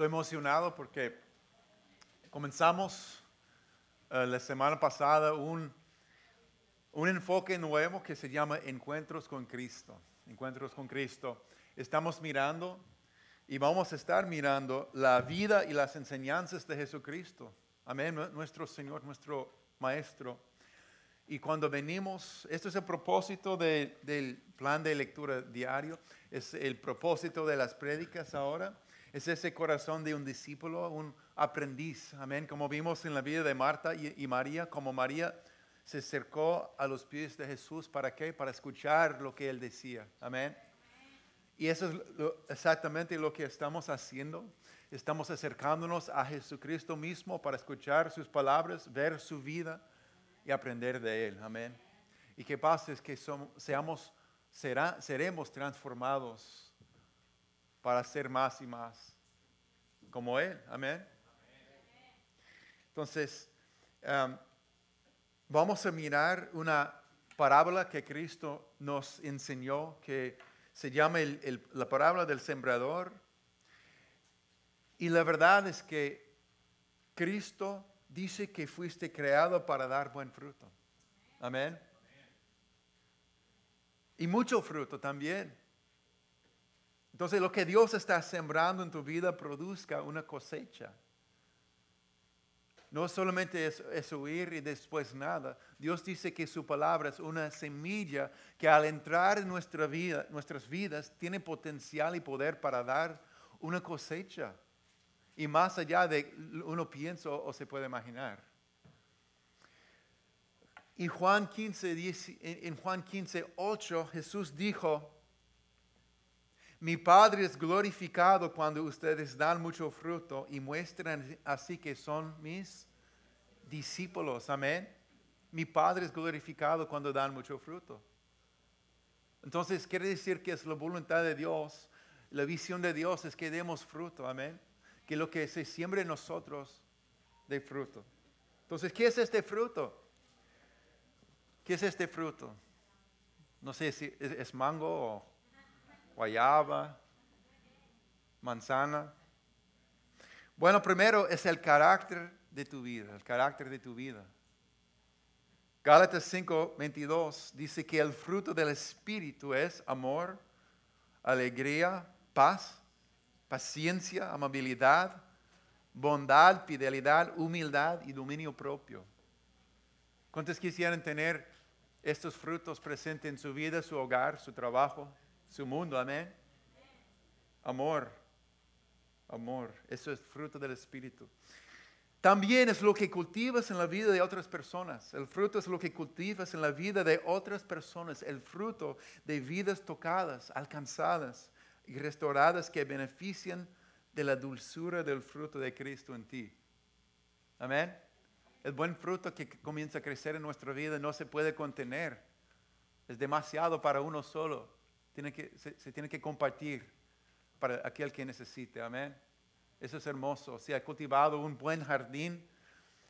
Estoy emocionado porque comenzamos eh, la semana pasada un, un enfoque nuevo que se llama Encuentros con Cristo. Encuentros con Cristo. Estamos mirando y vamos a estar mirando la vida y las enseñanzas de Jesucristo. Amén, nuestro Señor, nuestro Maestro. Y cuando venimos, esto es el propósito del plan de lectura diario, es el propósito de las prédicas ahora, es ese corazón de un discípulo, un aprendiz, amén, como vimos en la vida de Marta y, María, como María se acercó a los pies de Jesús, ¿para qué? Para escuchar lo que él decía, amén. Y eso es exactamente lo que estamos haciendo. Estamos acercándonos a Jesucristo mismo para escuchar sus palabras, ver su vida y aprender de Él. Amén. Y que pasa es que somos, seamos, será, seremos transformados para ser más y más como Él. Amén. Entonces, um, vamos a mirar una parábola que Cristo nos enseñó que se llama la parábola del sembrador. Y la verdad es que Cristo dice que fuiste creado para dar buen fruto. Amén. Y mucho fruto también. Entonces lo que Dios está sembrando en tu vida produzca una cosecha. No solamente es, es, y después nada. Dios dice que su palabra es una semilla que al entrar en nuestra vida, nuestras vidas tiene potencial y poder para dar una cosecha y más allá de uno piensa o se puede imaginar. Y Juan 15, en Juan 15, 8, Jesús dijo, mi Padre es glorificado cuando ustedes dan mucho fruto y muestran así que son mis discípulos. Amén. Mi Padre es glorificado cuando dan mucho fruto. Entonces quiere decir que es la voluntad de Dios, la visión de Dios es que demos fruto. Amén que lo que se siembre en nosotros de fruto. Entonces, ¿qué es este fruto? ¿Qué es este fruto? No sé si es, mango o guayaba, manzana. Bueno, primero es el carácter de tu vida, el carácter de tu vida. Gálatas 5, 22 dice que el fruto del Espíritu es amor, alegría, paz, paciencia, amabilidad, bondad, fidelidad, humildad y dominio propio. ¿Cuántos quisieran tener estos frutos presentes en su vida, su hogar, su trabajo, su mundo? Amén. Amor, amor, eso es fruto del Espíritu. También es lo que cultivas en la vida de otras personas. El fruto es lo que cultivas en la vida de otras personas. El fruto de vidas tocadas, alcanzadas y restauradas que benefician de la dulzura del fruto de Cristo en ti. Amén. El buen fruto que comienza a crecer en nuestra vida no se puede contener. Es demasiado para uno solo. Tiene que, se, tiene que compartir para aquel que necesite. Amén. Eso es hermoso. Se ha cultivado un buen jardín.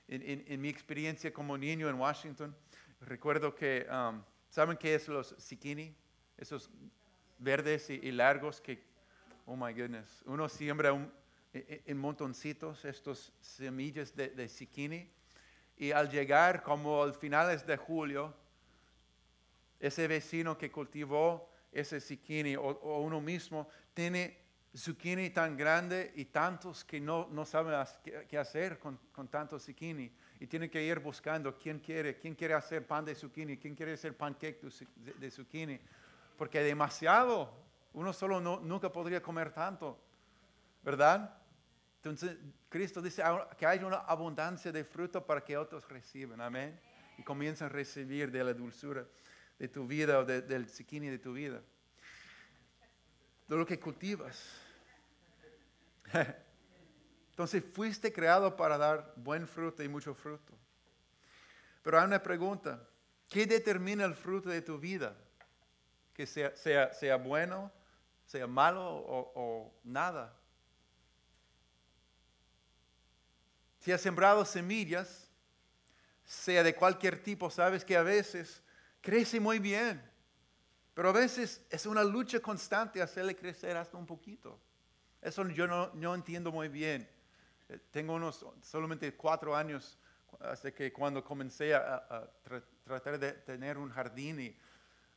En, mi experiencia como niño en Washington, recuerdo que, um, ¿saben qué es los zucchini? Esos verdes y, largos que, oh my goodness, uno siembra en, montoncitos estos semillas de, de zucchini y al llegar como al finales de julio, ese vecino que cultivó ese zucchini o, uno mismo tiene zucchini tan grande y tantos que no, no saben qué, hacer con, con tantos zucchini y tiene que ir buscando quién quiere, quién quiere hacer pan de zucchini, quién quiere hacer pancake de, de zucchini porque demasiado, uno solo nunca podría comer tanto, ¿verdad? Entonces, Cristo dice que hay una abundancia de fruto para que otros reciban, amén. Y comienzan a recibir de la dulzura de tu vida o del zucchini de tu vida. De lo que cultivas. Entonces, fuiste creado para dar buen fruto y mucho fruto. Pero hay una pregunta. ¿Qué determina el fruto de tu vida? que sea, sea, bueno, sea malo o, nada. Si has sembrado semillas, sea de cualquier tipo, sabes que a veces crece muy bien, pero a veces es una lucha constante hacerle crecer hasta un poquito. Eso yo no, no entiendo muy bien. Eh, Tengo unos solamente cuatro años hasta que cuando comencé a, a tra- tratar de tener un jardín y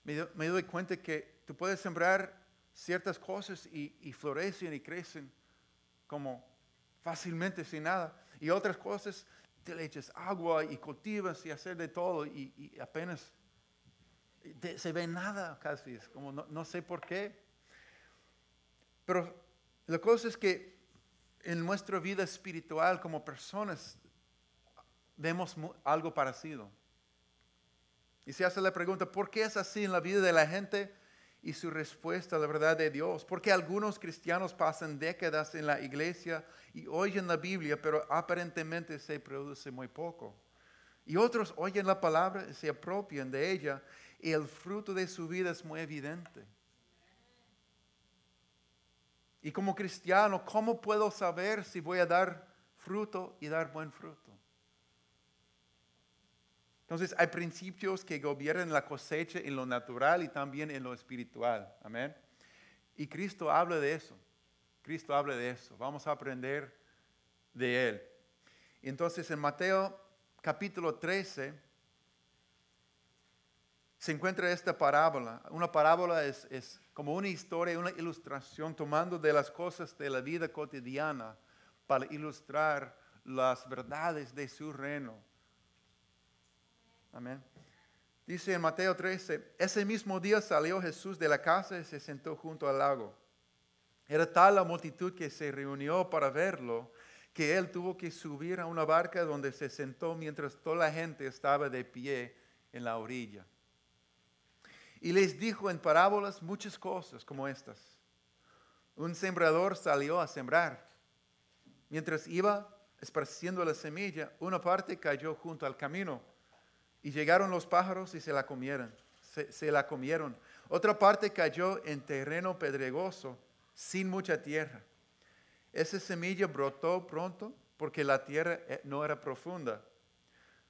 me, me doy cuenta que tú puedes sembrar ciertas cosas y, y florecen y crecen como fácilmente sin nada. Y otras cosas te le echas agua y cultivas y hacer de todo y, y apenas se ve nada casi. Es como no, no sé por qué. Pero la cosa es que en nuestra vida espiritual como personas vemos algo parecido. Y se hace la pregunta, ¿por qué es así en la vida de la gente? Y su respuesta, la verdad de Dios. Porque algunos cristianos pasan décadas en la iglesia y oyen la Biblia, pero aparentemente se produce muy poco. Y otros oyen la palabra se apropian de ella y el fruto de su vida es muy evidente. Y como cristiano, ¿cómo puedo saber si voy a dar fruto y dar buen fruto? Entonces hay principios que gobiernan la cosecha en lo natural y también en lo espiritual. Amén. Y Cristo habla de eso. Cristo habla de eso. Vamos a aprender de Él. Entonces en Mateo capítulo 13 se encuentra esta parábola. Una parábola es, es como una historia, una ilustración tomando de las cosas de la vida cotidiana para ilustrar las verdades de su reino. Amén. Dice en Mateo 13, ese mismo día salió Jesús de la casa y se sentó junto al lago. Era tal la multitud que se reunió para verlo que él tuvo que subir a una barca donde se sentó mientras toda la gente estaba de pie en la orilla. Y les dijo en parábolas muchas cosas como estas. Un sembrador salió a sembrar. Mientras iba esparciendo la semilla, una parte cayó junto al camino y llegaron los pájaros y se la comieron. Se, la comieron. Otra parte cayó en terreno pedregoso, sin mucha tierra. Esa semilla brotó pronto porque la tierra eh, no era profunda.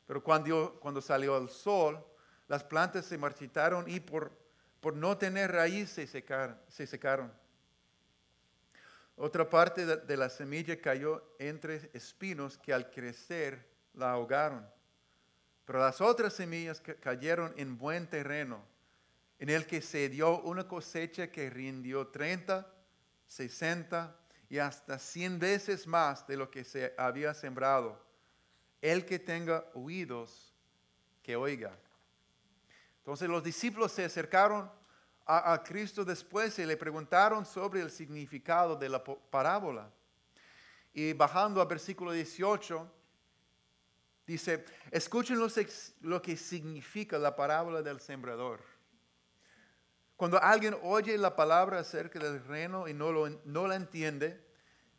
Pero cuando, cuando salió el sol, las plantas se marchitaron y por, por no tener raíz se secaron, se secaron. Otra parte de, la semilla cayó entre espinos que al crecer la ahogaron. Pero las otras semillas ca- cayeron en buen terreno, en el que se dio una cosecha que rindió 30, 60 y hasta 100 veces más de lo que se había sembrado. El que tenga oídos, que oiga. Entonces los discípulos se acercaron a, Cristo después y le preguntaron sobre el significado de la parábola. Y bajando al versículo 18, dice, escuchen lo, que significa la parábola del sembrador. Cuando alguien oye la palabra acerca del reino y no la entiende,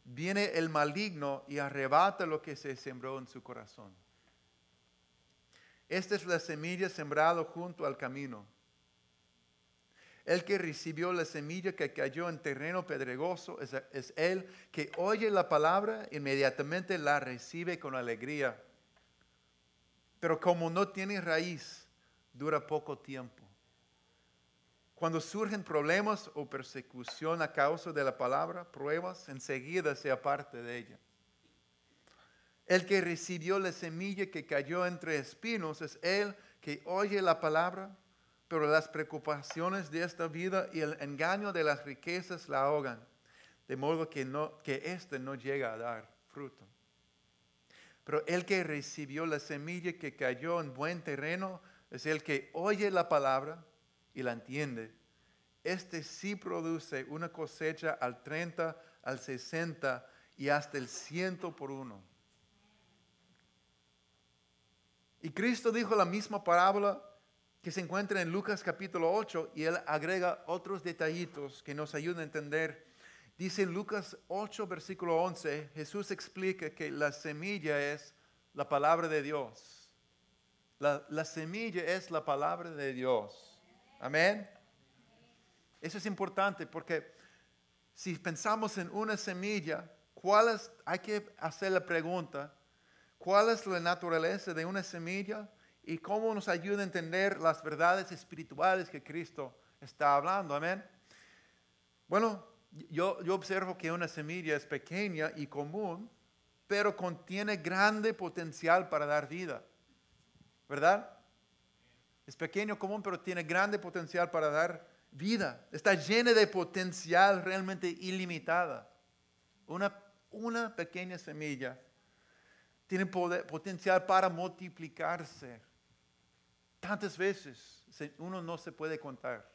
viene el maligno y arrebata lo que se sembró en su corazón. Esta es la semilla sembrada junto al camino. El que recibió la semilla que cayó en terreno pedregoso es, es el que oye la palabra, inmediatamente la recibe con alegría. Pero como no tiene raíz, dura poco tiempo. Cuando surgen problemas o persecución a causa de la palabra, pruebas, enseguida se aparte de ella. El que recibió la semilla que cayó entre espinos es el que oye la palabra, pero las preocupaciones de esta vida y el engaño de las riquezas la ahogan, de modo que, no, éste no llega a dar fruto. Pero el que recibió la semilla que cayó en buen terreno es el que oye la palabra y la entiende. Este sí produce una cosecha al 30, al 60 y hasta el ciento por uno. Y Cristo dijo la misma parábola que se encuentra en Lucas capítulo 8 y él agrega otros detallitos que nos ayudan a entender. Dice en Lucas 8, versículo 11, Jesús explica que la semilla es la palabra de Dios. La, la semilla es la palabra de Dios. Amén. Eso es importante porque si pensamos en una semilla, ¿cuál es, hay que hacer la pregunta, ¿cuál es la naturaleza de una semilla y cómo nos ayuda a entender las verdades espirituales que Cristo está hablando? Amén. Bueno, yo, observo que una semilla es pequeña y común, pero contiene grande potencial para dar vida. ¿Verdad? Es pequeño, común, pero tiene grande potencial para dar vida. Está llena de potencial realmente ilimitada. Una, una pequeña semilla tiene potencial para multiplicarse. Tantas veces uno no se puede contar.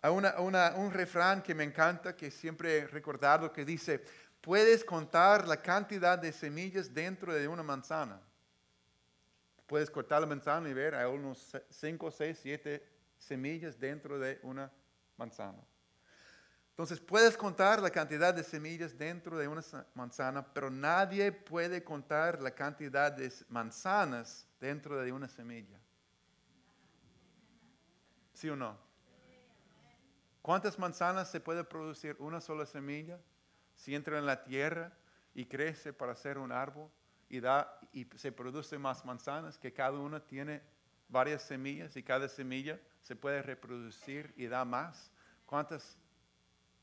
Hay un refrán que me encanta, que siempre he recordado, que dice, puedes contar la cantidad de semillas dentro de una manzana. Puedes cortar la manzana y ver, hay unos 5, 6, 7 semillas dentro de una manzana. Entonces puedes contar la cantidad de semillas dentro de una manzana, pero nadie puede contar la cantidad de manzanas dentro de una semilla. ¿Sí o no? ¿Cuántas manzanas se puede producir una sola semilla si entra en la tierra y crece para ser un árbol y, da, y se produce más manzanas que cada una tiene varias semillas y cada semilla se puede reproducir y da más? ¿Cuántas?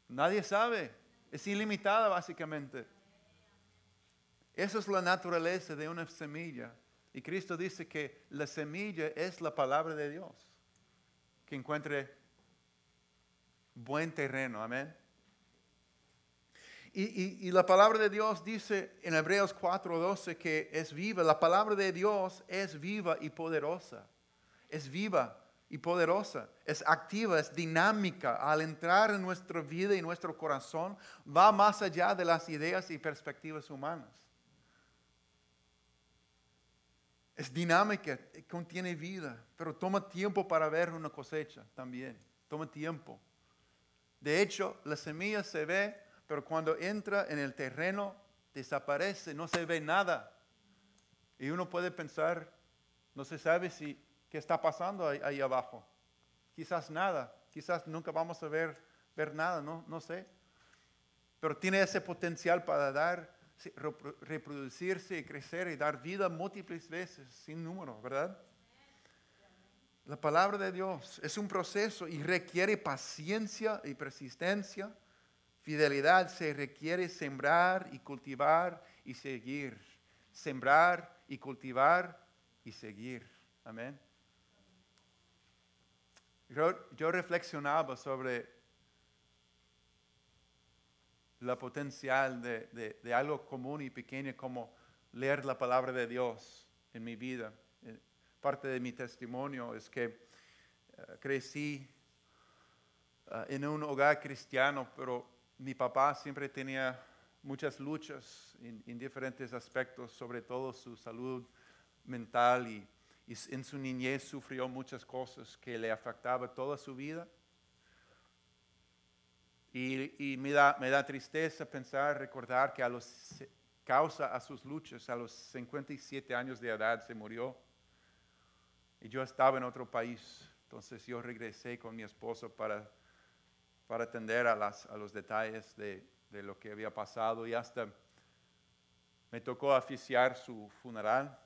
Nadie sabe. Es ilimitada básicamente. Esa es la naturaleza de una semilla. Y Cristo dice que la semilla es la palabra de Dios. Que encuentre buen terreno. Amén. Y, la palabra de Dios dice en Hebreos 4:12 que es viva. La palabra de Dios es viva y poderosa. Es viva y poderosa. Es activa, es dinámica. Al entrar en nuestra vida y nuestro corazón, va más allá de las ideas y perspectivas humanas. Es dinámica, contiene vida, pero toma tiempo para ver una cosecha también. Toma tiempo. De hecho, la semilla se ve, pero cuando entra en el terreno, desaparece, no se ve nada. Y uno puede pensar, no se sabe si qué está pasando ahí, abajo. Quizás nada, quizás nunca vamos a ver, ver nada, no, no sé. Pero tiene ese potencial para dar, reproducirse y crecer y dar vida múltiples veces, sin número, ¿verdad? La palabra de Dios es un proceso y requiere paciencia y persistencia. Fidelidad se requiere sembrar y cultivar y seguir. Sembrar y cultivar y seguir. Amén. Yo, reflexionaba sobre la potencial de, algo común y pequeño como leer la palabra de Dios en mi vida. Parte de mi testimonio es que eh, crecí eh, en un hogar cristiano, pero mi papá siempre tenía muchas luchas en, diferentes aspectos, sobre todo su salud mental y, en su niñez sufrió muchas cosas que le afectaban toda su vida. Y, me, da, me da tristeza pensar, recordar que a los causa a sus luchas, a los 57 años de edad se murió. Y yo estaba en otro país, entonces yo regresé con mi esposo para, para atender a, las, a los detalles de, de lo que había pasado y hasta me tocó oficiar su funeral.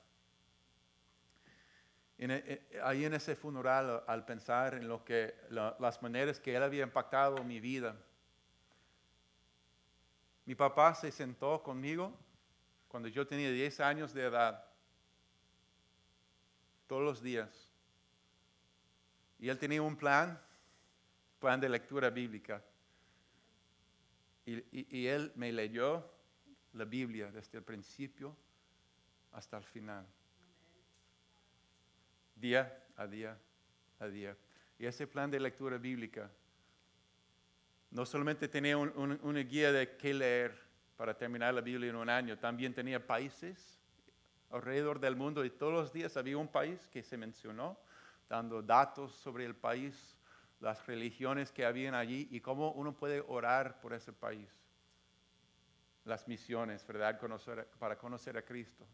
Eh, ahí en ese funeral, al pensar en lo que, las maneras que él había impactado mi vida, mi papá se sentó conmigo cuando yo tenía 10 años de edad todos los días. Y él tenía un plan, plan de lectura bíblica. Y, él me leyó la Biblia desde el principio hasta el final. Día a día a día. Y ese plan de lectura bíblica no solamente tenía una guía de qué leer para terminar la Biblia en un año, también tenía países alrededor del mundo y todos los días había un país que se mencionó, dando datos sobre el país, las religiones que habían allí y cómo uno puede orar por ese país. Las misiones, ¿verdad? para conocer a Cristo.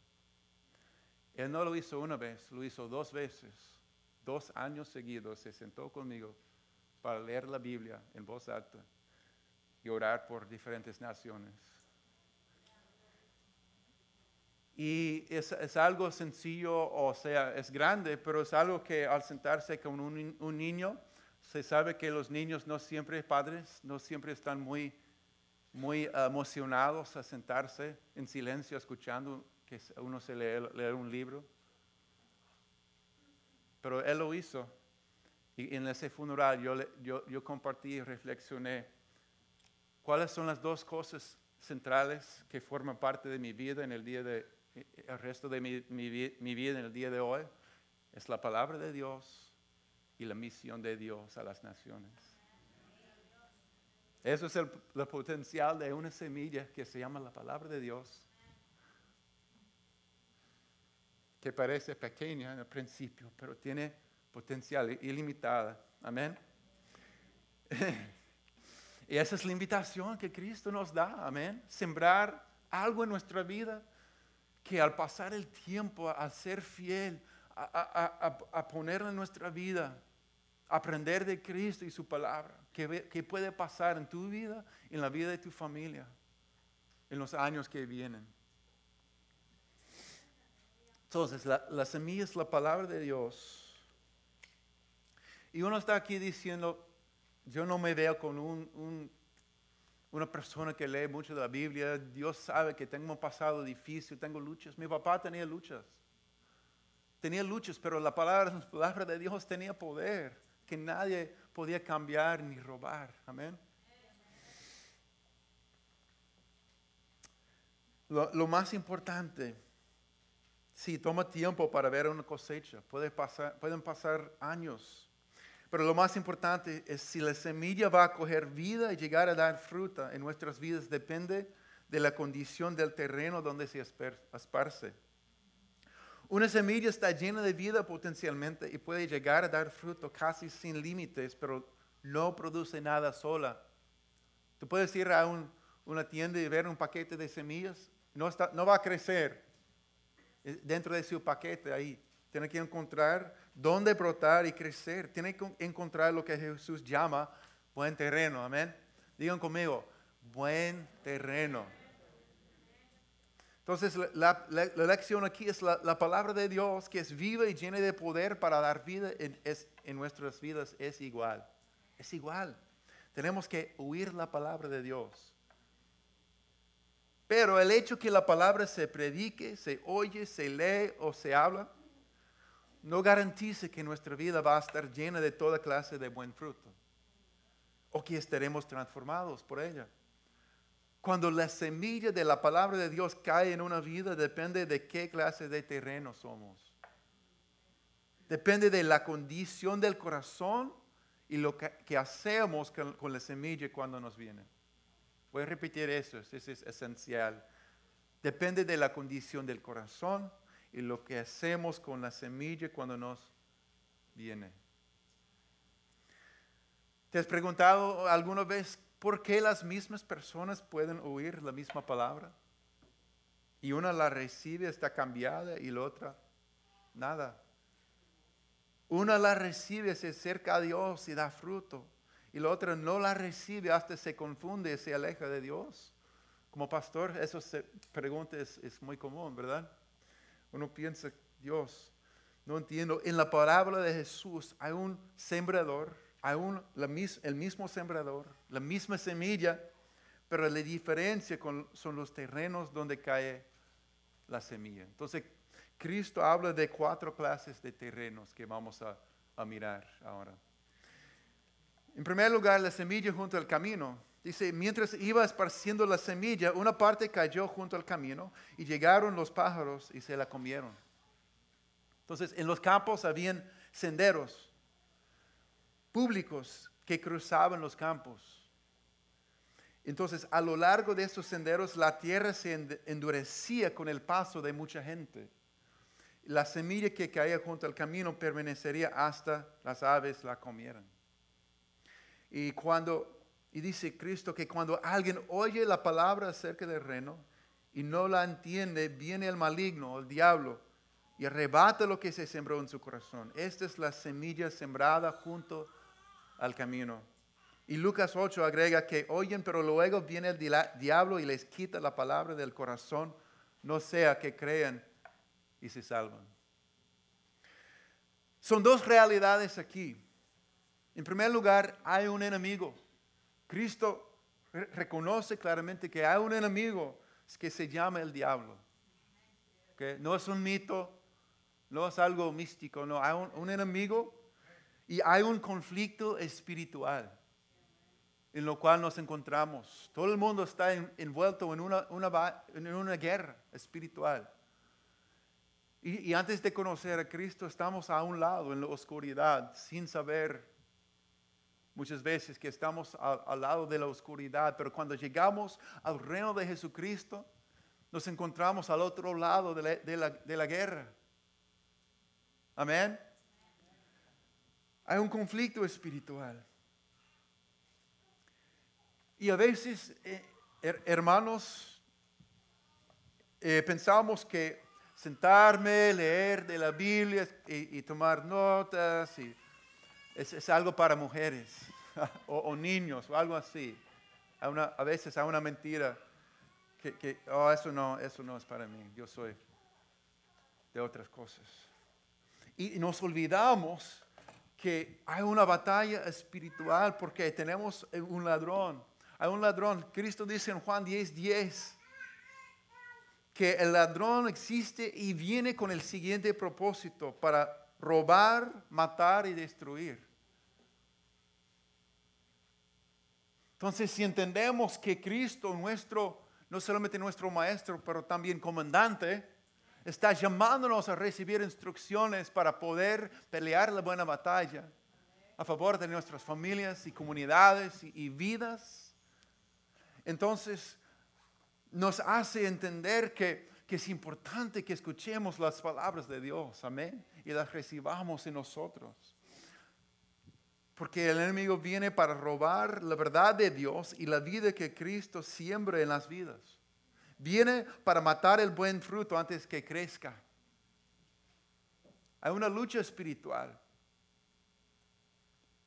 Él no lo hizo una vez, lo hizo dos veces. Dos años seguidos se sentó conmigo para leer la Biblia en voz alta y orar por diferentes naciones. Y es, algo sencillo, o sea, es grande, pero es algo que al sentarse con un, un niño Se sabe que los niños no siempre, padres, no siempre están muy, muy emocionados a sentarse en silencio escuchando que uno se lee, leer un libro. Pero él lo hizo. Y en ese funeral yo, yo, yo compartí y reflexioné cuáles son las dos cosas centrales que forman parte de mi vida en el día de, el resto de mi, mi, mi vida en el día de hoy. Es la palabra de Dios y la misión de Dios a las naciones. Eso es el, el, potencial de una semilla que se llama la palabra de Dios, que parece pequeña en el principio, pero tiene potencial ilimitada. Amén. y esa es la invitación que Cristo nos da. Amén. Sembrar algo en nuestra vida que al pasar el tiempo, a ser fiel, a, ponerlo en nuestra vida, aprender de Cristo y su palabra, que, puede pasar en tu vida, en la vida de tu familia, en los años que vienen. Entonces, la, semilla es la palabra de Dios. Y uno está aquí diciendo, yo no me veo con un, una persona que lee mucho de la Biblia. Dios sabe que tengo un pasado difícil, tengo luchas. Mi papá tenía luchas. Tenía luchas, pero la palabra, la palabra de Dios tenía poder que nadie podía cambiar ni robar. Amén. Lo, más importante, si toma tiempo para ver una cosecha, pueden pasar años, pero lo más importante es si la semilla va a coger vida y llegar a dar fruta en nuestras vidas, depende de la condición del terreno donde se esparce. Una semilla está llena de vida potencialmente y puede llegar a dar fruto casi sin límites, pero no produce nada sola. Tú puedes ir a una tienda y ver un paquete de semillas, no va a crecer dentro de su paquete ahí. Tiene que encontrar dónde brotar y crecer. Tiene que encontrar lo que Jesús llama buen terreno. Amén. Digan conmigo, buen terreno. Entonces, la, lección aquí es la, palabra de Dios que es viva y llena de poder para dar vida en, en nuestras vidas. Es igual. Es igual. Tenemos que oír la palabra de Dios. Pero el hecho que la palabra se predique, se oye, se lee o se habla, no garantiza que nuestra vida va a estar llena de toda clase de buen fruto o que estaremos transformados por ella. Cuando la semilla de la palabra de Dios cae en una vida, depende de qué clase de terreno somos. Depende de la condición del corazón y lo que, hacemos con, la semilla cuando nos viene. Voy a repetir eso, eso es esencial. Depende de la condición del corazón y lo que hacemos con la semilla cuando nos viene. ¿Te has preguntado alguna vez ¿Por qué las mismas personas pueden oír la misma palabra? Y una la recibe, está cambiada, y la otra, nada. Una la recibe, se acerca a Dios y da fruto. Y la otra no la recibe, hasta se confunde y se aleja de Dios. Como pastor, se pregunta es, muy común, ¿verdad? Uno piensa, Dios, no entiendo. En la parábola de Jesús hay un sembrador aún el mismo sembrador, la misma semilla, pero la diferencia son los terrenos donde cae la semilla. Entonces, Cristo habla de cuatro clases de terrenos que vamos a mirar ahora. En primer lugar, la semilla junto al camino. Dice, mientras iba esparciendo la semilla, una parte cayó junto al camino y llegaron los pájaros y se la comieron. Entonces, en los campos habían senderos públicos que cruzaban los campos. Entonces, a lo largo de esos senderos, la tierra se endurecía con el paso de mucha gente. La semilla que caía junto al camino permanecería hasta las aves la comieran. Y cuando, y dice Cristo que cuando alguien oye la palabra acerca del reino y no la entiende, viene el maligno, el diablo, y arrebata lo que se sembró en su corazón. Esta es la semilla sembrada junto al camino. Y Lucas 8 agrega que oyen, pero luego viene el diablo y les quita la palabra del corazón, no sea que crean y se salvan. Son dos realidades aquí. En primer lugar, hay un enemigo. Cristo re- reconoce claramente que hay un enemigo que se llama el diablo. No es un mito, no es algo místico, no, hay un, enemigo y hay un conflicto espiritual en lo cual nos encontramos. Todo el mundo está en- envuelto en una, guerra espiritual. Y antes de conocer a Cristo estamos a un lado en la oscuridad sin saber muchas veces que estamos al, lado de la oscuridad, pero cuando llegamos al reino de Jesucristo, nos encontramos al otro lado de la, de la- de la guerra. Amén. Hay un conflicto espiritual. Y a veces, eh, her- hermanos, eh, pensamos que sentarme, leer de la Biblia y, y tomar notas y es, es algo para mujeres o, niños o algo así. A, una- a veces a una mentira que, que, oh, eso no, eso no es para mí. Yo soy de otras cosas. Y nos olvidamos que hay una batalla espiritual porque tenemos un ladrón. Hay un ladrón. Cristo dice en Juan 10, 10 que el ladrón existe y viene con el siguiente propósito para robar, matar y destruir. Entonces, si entendemos que Cristo, nuestro, no solamente nuestro maestro, pero también comandante, está llamándonos a recibir instrucciones para poder pelear la buena batalla a favor de nuestras familias y comunidades y, vidas, entonces nos hace entender que es importante que escuchemos las palabras de Dios, amén, y las recibamos en nosotros. Porque el enemigo viene para robar la verdad de Dios y la vida que Cristo siembra en las vidas. Viene para matar el buen fruto antes que crezca. Hay una lucha espiritual.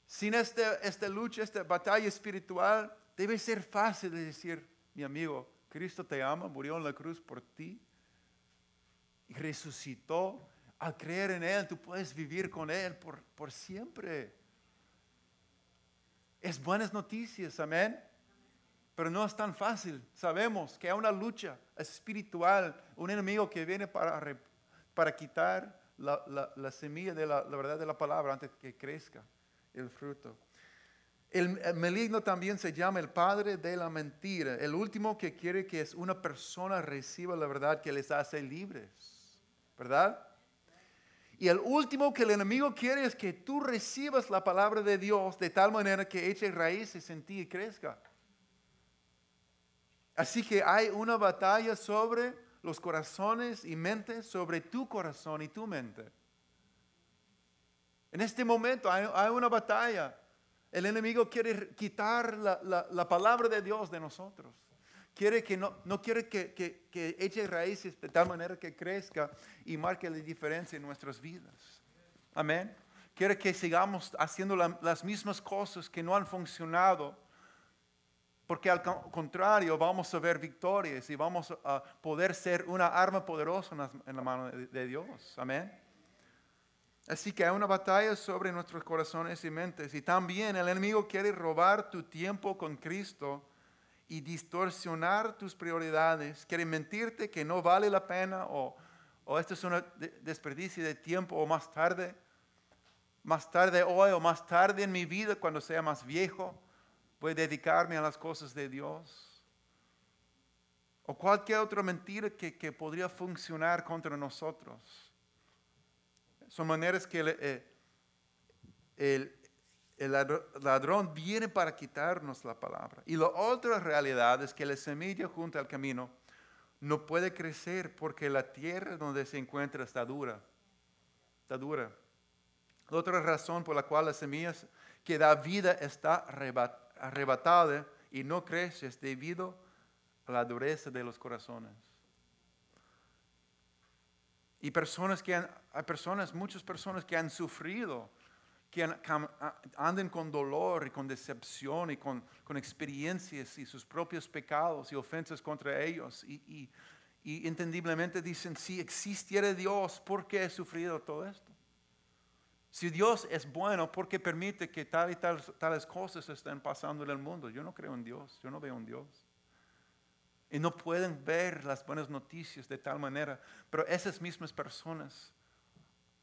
Sin este, esta lucha, esta batalla espiritual, debe ser fácil de decir, mi amigo, Cristo te ama, murió en la cruz por ti y resucitó. Al creer en Él, tú puedes vivir con Él por, por siempre. Es buenas noticias, amén. Pero no es tan fácil. Sabemos que hay una lucha espiritual, un enemigo que viene para, quitar la, la- la semilla de la, la verdad de la palabra antes que crezca el fruto. El, el maligno también se llama el padre de la mentira, el último que quiere que es una persona reciba la verdad que les hace libres, ¿verdad? Y el último que el enemigo quiere es que tú recibas la palabra de Dios de tal manera que eche raíces en ti y crezca. Así que hay una batalla sobre los corazones y mentes, sobre tu corazón y tu mente. En este momento hay, una batalla. El enemigo quiere quitar la, la- la palabra de Dios de nosotros. Quiere que no, no quiere que, que, que eche raíces de tal manera que crezca y marque la diferencia en nuestras vidas. Amén. Quiere que sigamos haciendo la- las mismas cosas que no han funcionado. Porque al co- contrario vamos a ver victorias y vamos a poder ser una arma poderosa en la mano de, de Dios. Amén. Así que hay una batalla sobre nuestros corazones y mentes. Y también el enemigo quiere robar tu tiempo con Cristo y distorsionar tus prioridades. Quiere mentirte que no vale la pena o, o esto es un desperdicio de tiempo o más tarde, más tarde hoy o más tarde en mi vida cuando sea más viejo, voy a dedicarme a las cosas de Dios. O cualquier otra mentira que, que podría funcionar contra nosotros. Son maneras que eh, el- el ladr- ladrón viene para quitarnos la palabra. Y la otra realidad es que la semilla junto al camino no puede crecer porque la tierra donde se encuentra está dura. Está dura. La otra razón por la cual la semilla que da vida está arrebat- arrebatada y no crece es debido a la dureza de los corazones. Y personas que han, hay personas, muchas personas que han sufrido, que han- cam- a- andan con dolor y con decepción y con, con experiencias y sus propios pecados y ofensas contra ellos. Y, y- y entendiblemente dicen, si existiera Dios, ¿por qué he sufrido todo esto? Si Dios es bueno, ¿por qué permite que tal y tal, tales cosas estén pasando en el mundo? Yo no creo en Dios, yo no veo en Dios. Y no pueden ver las buenas noticias de tal manera. Pero esas mismas personas,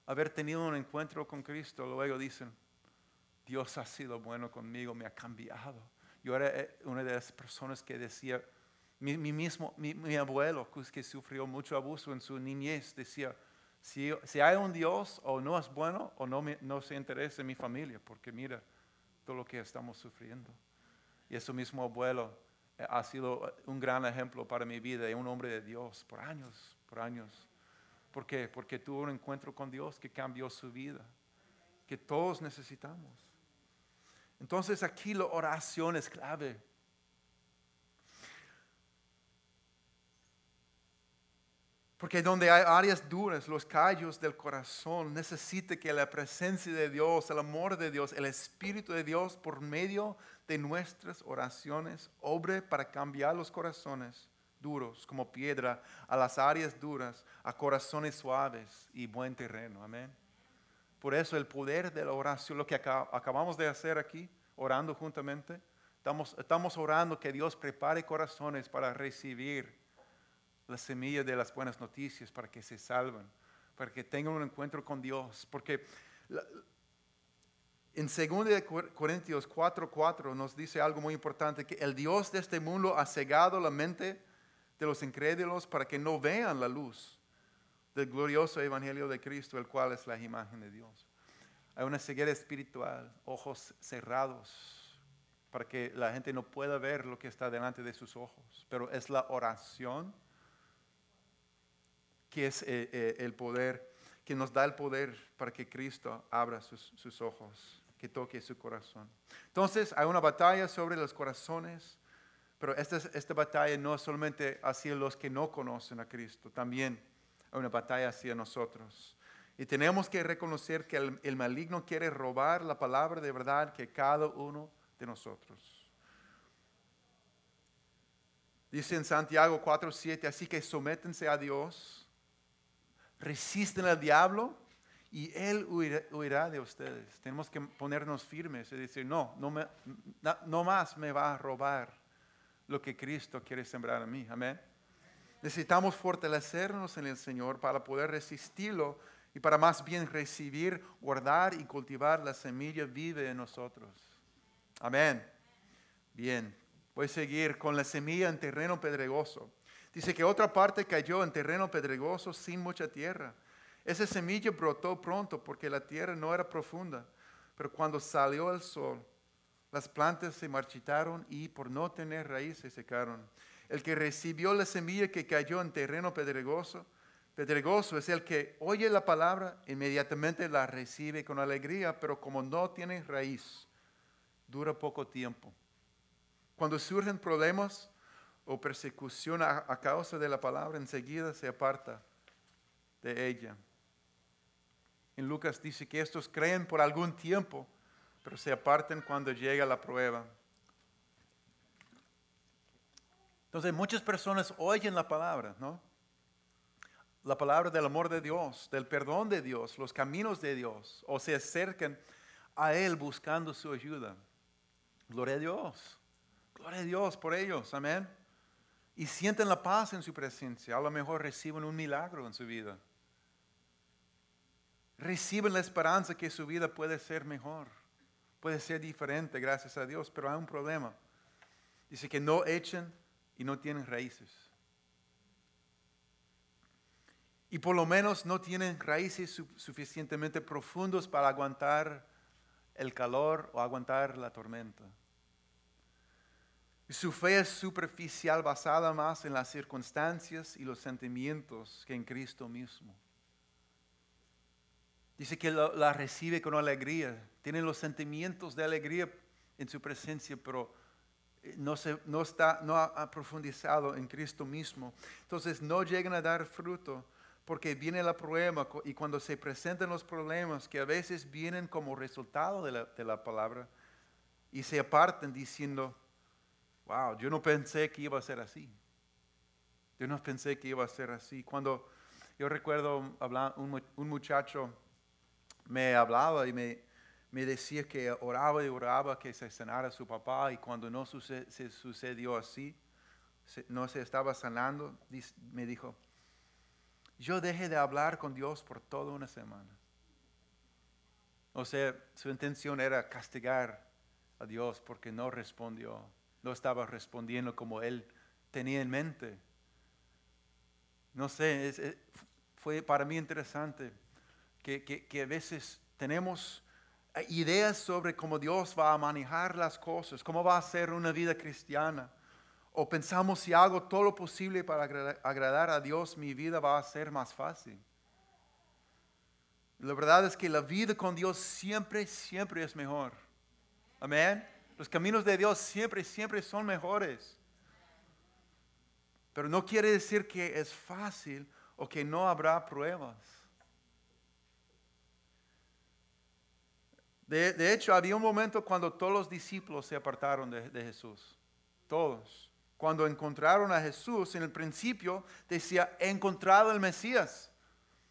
haber tenido un encuentro con Cristo, luego dicen, Dios ha sido bueno conmigo, me ha cambiado. Yo era eh, una de las personas que decía, mi, mismo, mi, abuelo, que sufrió mucho abuso en su niñez, decía, si, hay un Dios o no es bueno o no, no se interesa en mi familia, porque mira todo lo que estamos sufriendo. Y ese mismo abuelo eh, ha sido un gran ejemplo para mi vida y un hombre de Dios por años, por años. ¿Por qué? Porque tuvo un encuentro con Dios que cambió su vida, que todos necesitamos. Entonces aquí la oración es clave. Porque donde hay áreas duras, los callos del corazón, necesita que la presencia de Dios, el amor de Dios, el Espíritu de Dios por medio de nuestras oraciones obre para cambiar los corazones duros como piedra a las áreas duras, a corazones suaves y buen terreno. Amén. Por eso el poder de la oración, lo que acabamos de hacer aquí, orando juntamente, estamos, estamos orando que Dios prepare corazones para recibir la semilla de las buenas noticias para que se salven, para que tengan un encuentro con Dios. Porque en 2 Corintios 4:4 nos dice algo muy importante, que el Dios de este mundo ha cegado la mente de los incrédulos para que no vean la luz del glorioso evangelio de Cristo, el cual es la imagen de Dios. Hay una ceguera espiritual, ojos cerrados, para que la gente no pueda ver lo que está delante de sus ojos, pero es la oración que es eh, eh, el poder, que nos da el poder para que Cristo abra sus, ojos, que toque su corazón. Entonces hay una batalla sobre los corazones, pero esta, esta batalla no es solamente hacia los que no conocen a Cristo, también hay una batalla hacia nosotros. Y tenemos que reconocer que el, maligno quiere robar la palabra de verdad que cada uno de nosotros. Dice en Santiago 4:7, así que sométense a Dios resisten al diablo y él huirá, de ustedes. Tenemos que ponernos firmes y decir, no, no, me, no, más me va a robar lo que Cristo quiere sembrar a mí. Amén. Necesitamos fortalecernos en el Señor para poder resistirlo y para más bien recibir, guardar y cultivar la semilla vive en nosotros. Amén. Bien, voy a seguir con la semilla en terreno pedregoso. Dice que otra parte cayó en terreno pedregoso sin mucha tierra. Esa semilla brotó pronto porque la tierra no era profunda, pero cuando salió el sol, las plantas se marchitaron y por no tener raíz se secaron. El que recibió la semilla que cayó en terreno pedregoso, pedregoso es el que oye la palabra, inmediatamente la recibe con alegría, pero como no tiene raíz, dura poco tiempo. Cuando surgen problemas, o persecución a, causa de la palabra, enseguida se aparta de ella. En Lucas dice que estos creen por algún tiempo, pero se apartan cuando llega la prueba. Entonces muchas personas oyen la palabra, ¿no? La palabra del amor de Dios, del perdón de Dios, los caminos de Dios, o se acercan a Él buscando su ayuda. Gloria a Dios. Gloria a Dios por ellos. Amén y sienten la paz en su presencia, a lo mejor reciben un milagro en su vida. Reciben la esperanza que su vida puede ser mejor, puede ser diferente, gracias a Dios, pero hay un problema. Dice que no echen y no tienen raíces. Y por lo menos no tienen raíces suficientemente profundos para aguantar el calor o aguantar la tormenta. Su fe es superficial, basada más en las circunstancias y los sentimientos que en Cristo mismo. Dice que la, recibe con alegría, tiene los sentimientos de alegría en su presencia, pero eh, no, se, no, está, no ha, profundizado en Cristo mismo. Entonces no llegan a dar fruto porque viene la prueba y cuando se presentan los problemas que a veces vienen como resultado de la, de la palabra y se apartan diciendo, wow, yo no pensé que iba a ser así. Yo no pensé que iba a ser así. Cuando yo recuerdo un, muchacho me hablaba y me, me decía que oraba y oraba que se sanara su papá y cuando no se sucedió así, no se estaba sanando, me dijo, yo dejé de hablar con Dios por toda una semana. O sea, su intención era castigar a Dios porque no respondió, no estaba respondiendo como él tenía en mente. No sé, fue para mí interesante que, que- que a veces tenemos ideas sobre cómo Dios va a manejar las cosas, cómo va a ser una vida cristiana. O pensamos si hago todo lo posible para agra- agradar a Dios, mi vida va a ser más fácil. La verdad es que la vida con Dios siempre, siempre es mejor. Amén. Los caminos de Dios siempre, siempre son mejores. Pero no quiere decir que es fácil o que no habrá pruebas. De, hecho, había un momento cuando todos los discípulos se apartaron de, Jesús. Todos. Cuando encontraron a Jesús, en el principio decía, he encontrado el Mesías.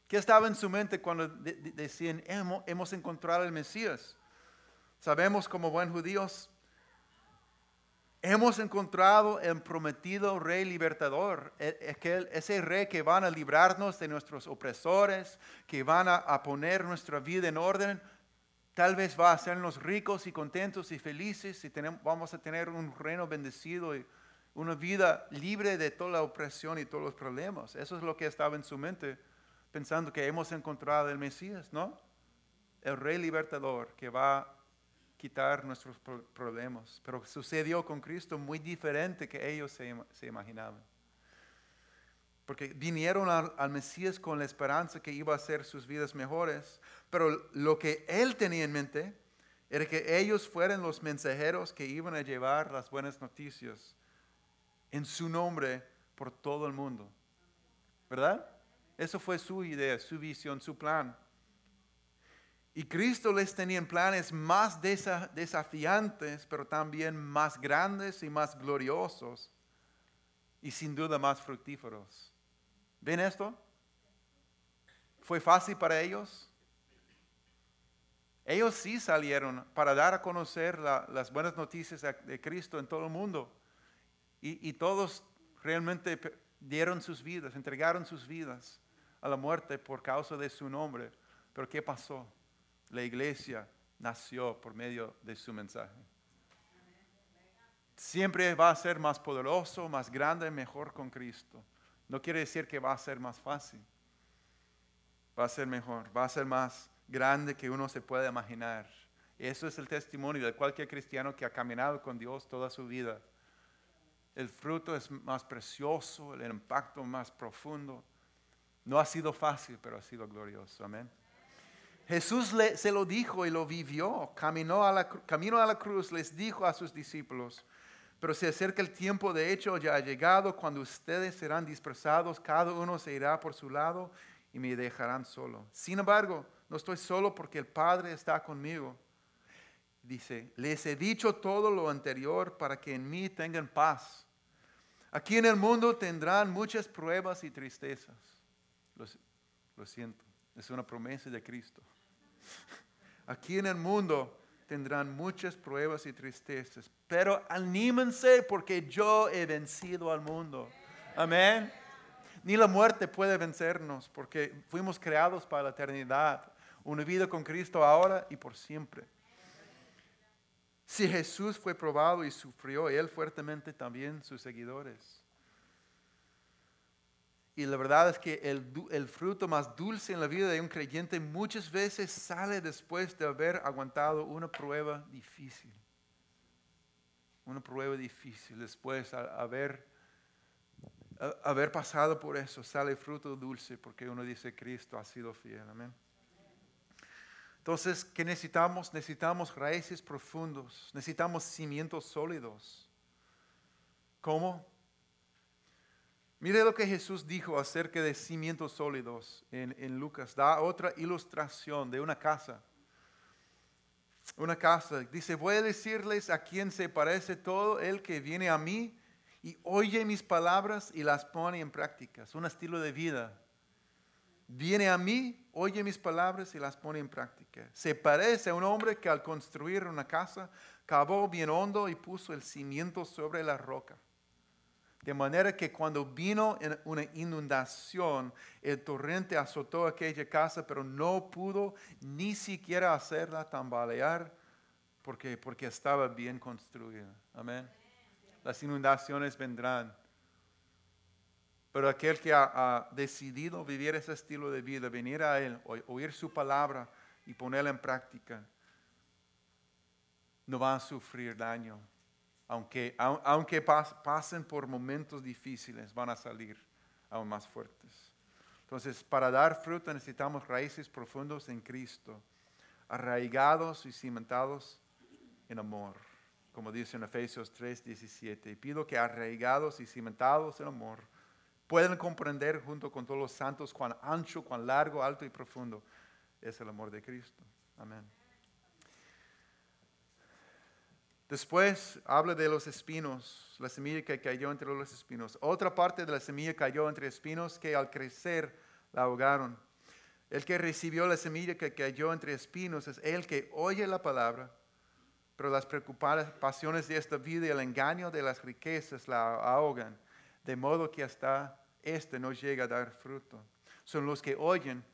¿Qué estaba en su mente cuando de- de- decían, hemos, encontrado el Mesías? Sabemos como buen judíos, hemos encontrado el prometido rey libertador, e- aquel- ese rey que van a librarnos de nuestros opresores, que van a poner nuestra vida en orden. Tal vez va a hacernos ricos y contentos y felices y vamos a tener un reino bendecido y una vida libre de toda la opresión y todos los problemas. Eso es lo que estaba en su mente, pensando que hemos encontrado el Mesías, ¿no? El rey libertador que va a quitar nuestros pro- problemas. Pero sucedió con Cristo muy diferente que ellos se imaginaban. Porque vinieron al, al Mesías con la esperanza que iba a hacer sus vidas mejores, pero lo que él tenía en mente era que ellos fueran los mensajeros que iban a llevar las buenas noticias en su nombre por todo el mundo. ¿Verdad? Eso fue su idea, su visión, su plan. Y Cristo les tenía en planes más desa- desafiantes, pero también más grandes y más gloriosos y sin duda más fructíferos. ¿Ven esto? ¿Fue fácil para ellos? Ellos sí salieron para dar a conocer la- las buenas noticias de, Cristo en todo el mundo. Y, y todos realmente dieron sus vidas, entregaron sus vidas a la muerte por causa de su nombre. Pero ¿qué pasó? La iglesia nació por medio de su mensaje. Siempre va a ser más poderoso, más grande, mejor con Cristo. No quiere decir que va a ser más fácil. Va a ser mejor, va a ser más grande que uno se pueda imaginar. Eso es el testimonio de cualquier cristiano que ha caminado con Dios toda su vida. El fruto es más precioso, el impacto más profundo. No ha sido fácil, pero ha sido glorioso. Amén. Jesús se lo dijo y lo vivió. Caminó a la, camino a la cruz, les dijo a sus discípulos, pero se acerca el tiempo, de hecho ya ha llegado, cuando ustedes serán dispersados, cada uno se irá por su lado y me dejarán solo. Sin embargo, no estoy solo porque el Padre está conmigo. Dice, les he dicho todo lo anterior para que en mí tengan paz. Aquí en el mundo tendrán muchas pruebas y tristezas. Lo, siento, es una promesa de Cristo. Aquí en el mundo tendrán muchas pruebas y tristezas, pero anímense porque yo he vencido al mundo. Amén. Ni la muerte puede vencernos porque fuimos creados para la eternidad, una vida con Cristo ahora y por siempre. Si Jesús fue probado y sufrió, él fuertemente también sus seguidores. Y la verdad es que el, el fruto más dulce en la vida de un creyente muchas veces sale después de haber aguantado una prueba difícil. Una prueba difícil. Después de haber, haber pasado por eso, sale fruto dulce porque uno dice, Cristo ha sido fiel. Amén. Entonces, ¿qué necesitamos? Necesitamos raíces profundos, necesitamos cimientos sólidos. ¿Cómo? Mire lo que Jesús dijo acerca de cimientos sólidos en, Lucas. Da otra ilustración de una casa. Una casa. Dice, voy a decirles a quién se parece todo el que viene a mí y oye mis palabras y las pone en práctica. Es un estilo de vida. Viene a mí, oye mis palabras y las pone en práctica. Se parece a un hombre que al construir una casa cavó bien hondo y puso el cimiento sobre la roca. De manera que cuando vino una inundación, el torrente azotó aquella casa, pero no pudo ni siquiera hacerla tambalear porque, porque estaba bien construida. Amén. Las inundaciones vendrán. Pero aquel que ha, decidido vivir ese estilo de vida, venir a Él, oír su palabra y ponerla en práctica, no va a sufrir daño. Aunque, aunque pasen por momentos difíciles, van a salir aún más fuertes. Entonces, para dar fruto necesitamos raíces profundos en Cristo, arraigados y cimentados en amor, como dice en Efesios 3, 17. Y pido que arraigados y cimentados en amor, pueden comprender junto con todos los santos cuán ancho, cuán largo, alto y profundo es el amor de Cristo. Amén. Después habla de los espinos, la semilla que cayó entre los espinos. Otra parte de la semilla cayó entre espinos que al crecer la ahogaron. El que recibió la semilla que cayó entre espinos es el que oye la palabra, pero las preocupaciones de esta vida y el engaño de las riquezas la ahogan de modo que hasta este no llega a dar fruto. Son los que oyen,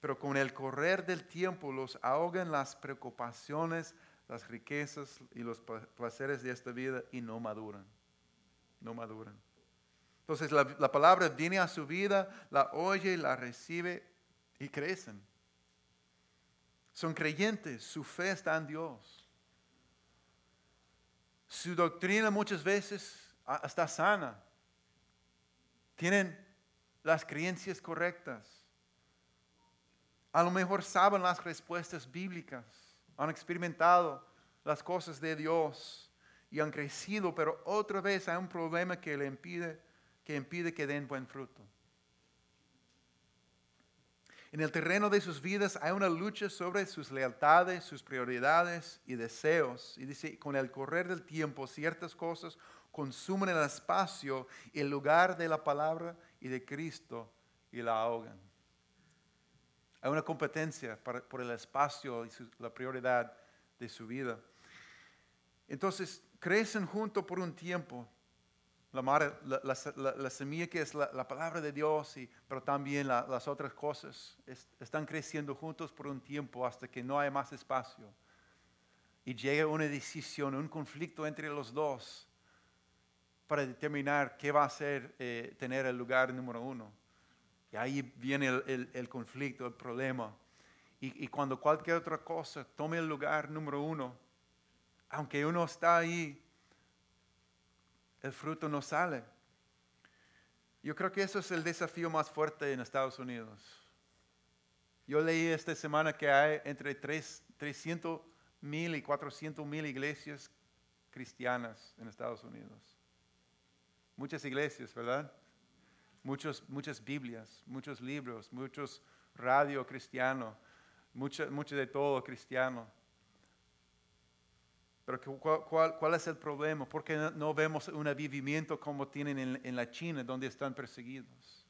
pero con el correr del tiempo los ahogan las preocupaciones, las riquezas y los placeres de esta vida y no maduran. No maduran. Entonces la, la palabra viene a su vida, la oye, la recibe y crecen. Son creyentes, su fe está en Dios. Su doctrina muchas veces está sana tienen las creencias correctas. A lo mejor saben las respuestas bíblicas, han experimentado las cosas de Dios y han crecido, pero otra vez hay un problema que le impide que impide que den buen fruto. En el terreno de sus vidas hay una lucha sobre sus lealtades, sus prioridades y deseos. Y dice, con el correr del tiempo, ciertas cosas consumen el espacio y el lugar de la palabra y de Cristo y la ahogan. Hay una competencia por el espacio y la prioridad de su vida. Entonces, crecen juntos por un tiempo. La, semilla que es la, palabra de Dios, y, pero también las otras cosas, están creciendo juntos por un tiempo hasta que no hay más espacio. Y llega una decisión, un conflicto entre los dos para determinar qué va a ser eh, tener el lugar número uno. Y ahí viene el, conflicto, el problema. Y, y, cuando cualquier otra cosa tome el lugar número uno, aunque uno está ahí, el fruto no sale. Yo creo que eso es el desafío más fuerte en Estados Unidos. Yo leí esta semana que hay entre 300 mil y 400 mil iglesias cristianas en Estados Unidos. Muchas iglesias, ¿verdad? Muchos, muchas Biblias, muchos libros, muchos radio cristiano, mucho, de todo cristiano. Pero ¿cuál, es el problema? ¿Por qué no vemos un avivamiento como tienen en, en la China, donde están perseguidos?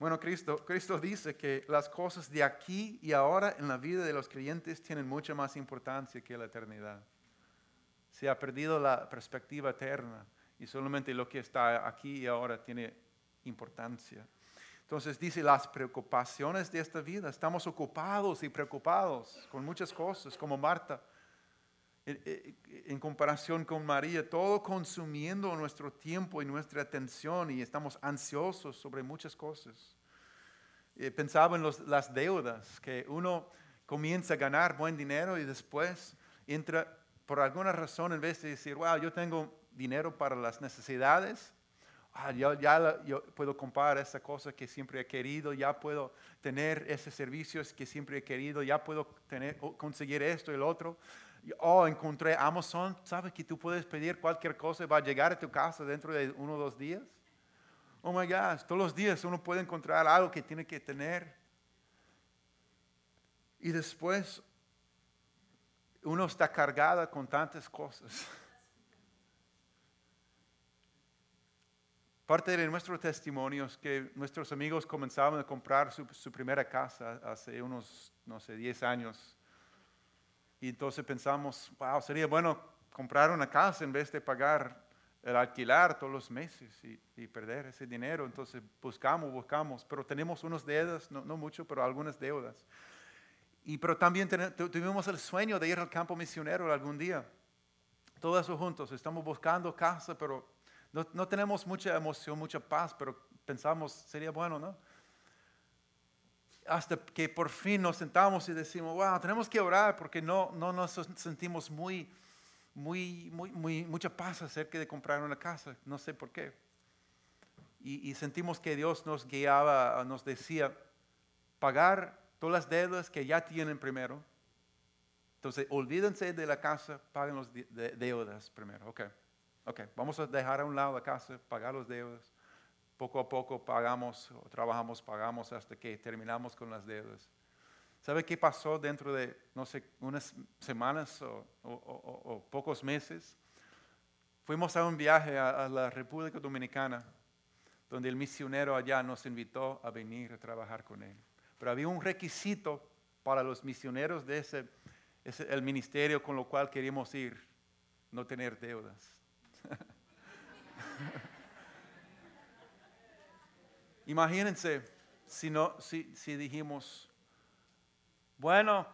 Bueno, Cristo, Cristo dice que las cosas de aquí y ahora en la vida de los creyentes tienen mucha más importancia que la eternidad. Se ha perdido la perspectiva eterna y solamente lo que está aquí y ahora tiene importancia. Entonces dice, las preocupaciones de esta vida, estamos ocupados y preocupados con muchas cosas, como Marta, en comparación con María, todo consumiendo nuestro tiempo y nuestra atención y estamos ansiosos sobre muchas cosas. Eh, pensaba en las deudas, que uno comienza a ganar buen dinero y después entra por alguna razón, en vez de decir, wow, yo tengo dinero para las necesidades, ah, yo, ya yo puedo comprar esa cosa que siempre he querido, ya puedo tener ese servicio que siempre he querido, ya puedo tener, conseguir esto y otro. Oh, encontré Amazon, ¿sabes que tú puedes pedir cualquier cosa y va a llegar a tu casa dentro de uno o dos días? Oh my gosh, todos los días uno puede encontrar algo que tiene que tener. Y después uno está cargada con tantas cosas. Parte de nuestro testimonio es que nuestros amigos comenzaban a comprar su, primera casa hace unos, no sé, 10 años. Y entonces pensamos, wow, sería bueno comprar una casa en vez de pagar el alquilar todos los meses y, perder ese dinero. Entonces buscamos, buscamos, pero tenemos unas deudas, no mucho, pero algunas deudas. Y pero también tuvimos el sueño de ir al campo misionero algún día. Todos juntos, estamos buscando casa, pero no, no tenemos mucha emoción, mucha paz, pero pensamos, sería bueno, ¿no? Hasta que por fin nos sentamos y decimos, wow, tenemos que orar porque no, no nos sentimos muy muy, muy, muy, mucha paz acerca de comprar una casa, no sé por qué. Y, sentimos que Dios nos guiaba, nos decía, pagar todas las deudas que ya tienen primero. Entonces, olvídense de la casa, paguen las deudas primero. Ok, ok, vamos a dejar a un lado la casa, pagar las deudas. Poco a poco pagamos, trabajamos, pagamos hasta que terminamos con las deudas. ¿Sabe qué pasó dentro de, no sé, unas semanas o, pocos meses? Fuimos a un viaje a, la República Dominicana, donde el misionero allá nos invitó a venir a trabajar con él. Pero había un requisito para los misioneros de ese, el ministerio con lo cual queríamos ir, no tener deudas. Imagínense si, no, si, si dijimos, bueno,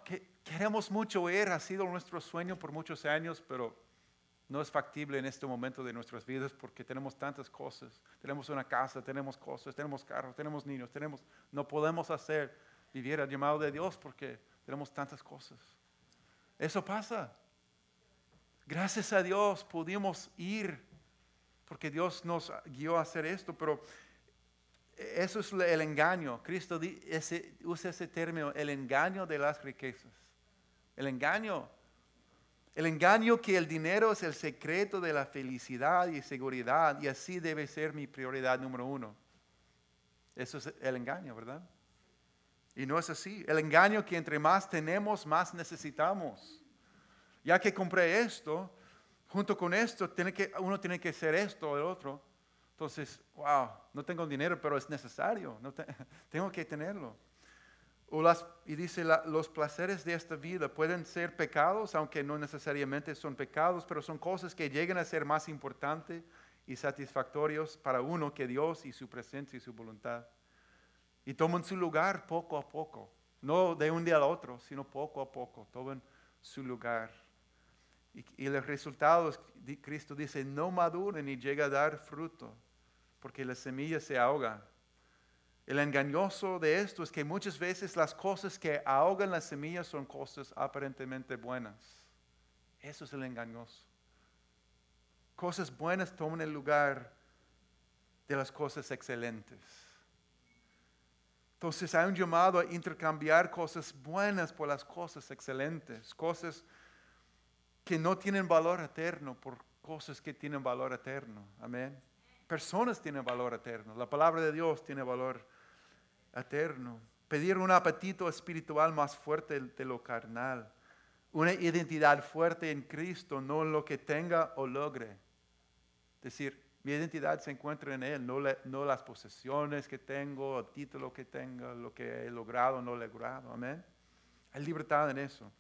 queremos mucho ir, ha sido nuestro sueño por muchos años, pero no es factible en este momento de nuestras vidas porque tenemos tantas cosas. Tenemos una casa, tenemos cosas, tenemos carros, tenemos niños, tenemos, no podemos hacer vivir el llamado de Dios porque tenemos tantas cosas. Eso pasa. Gracias a Dios pudimos ir porque Dios nos guió a hacer esto, pero eso es el engaño. Cristo usa ese término, el engaño de las riquezas. El engaño. El engaño que el dinero es el secreto de la felicidad y seguridad y así debe ser mi prioridad número uno. Eso es el engaño, ¿verdad? Y no es así. El engaño que entre más tenemos, más necesitamos. Ya que compré esto, junto con esto, tiene que, uno tiene que hacer esto o el otro. Entonces, wow, no tengo dinero, pero es necesario, no tengo que tenerlo. Y dice, los placeres de esta vida pueden ser pecados, aunque no necesariamente son pecados, pero son cosas que llegan a ser más importantes y satisfactorios para uno que Dios y su presencia y su voluntad. Y toman su lugar poco a poco, no de un día al otro, sino poco a poco, toman su lugar. Y, y el resultado es, Cristo dice, no maduren ni llega a dar fruto porque la semilla se ahoga. El engañoso de esto es que muchas veces las cosas que ahogan la semilla son cosas aparentemente buenas. Eso es el engañoso. Cosas buenas toman el lugar de las cosas excelentes. Entonces hay un llamado a intercambiar cosas buenas por las cosas excelentes, cosas que no tienen valor eterno por cosas que tienen valor eterno. Amén personas tienen valor eterno. La palabra de Dios tiene valor eterno. Pedir un apetito espiritual más fuerte de lo carnal. Una identidad fuerte en Cristo, no en lo que tenga o logre. Es decir, mi identidad se encuentra en Él, no, no las posesiones que tengo, el título que tengo, lo que he logrado o no logrado. Amén. Hay libertad en eso.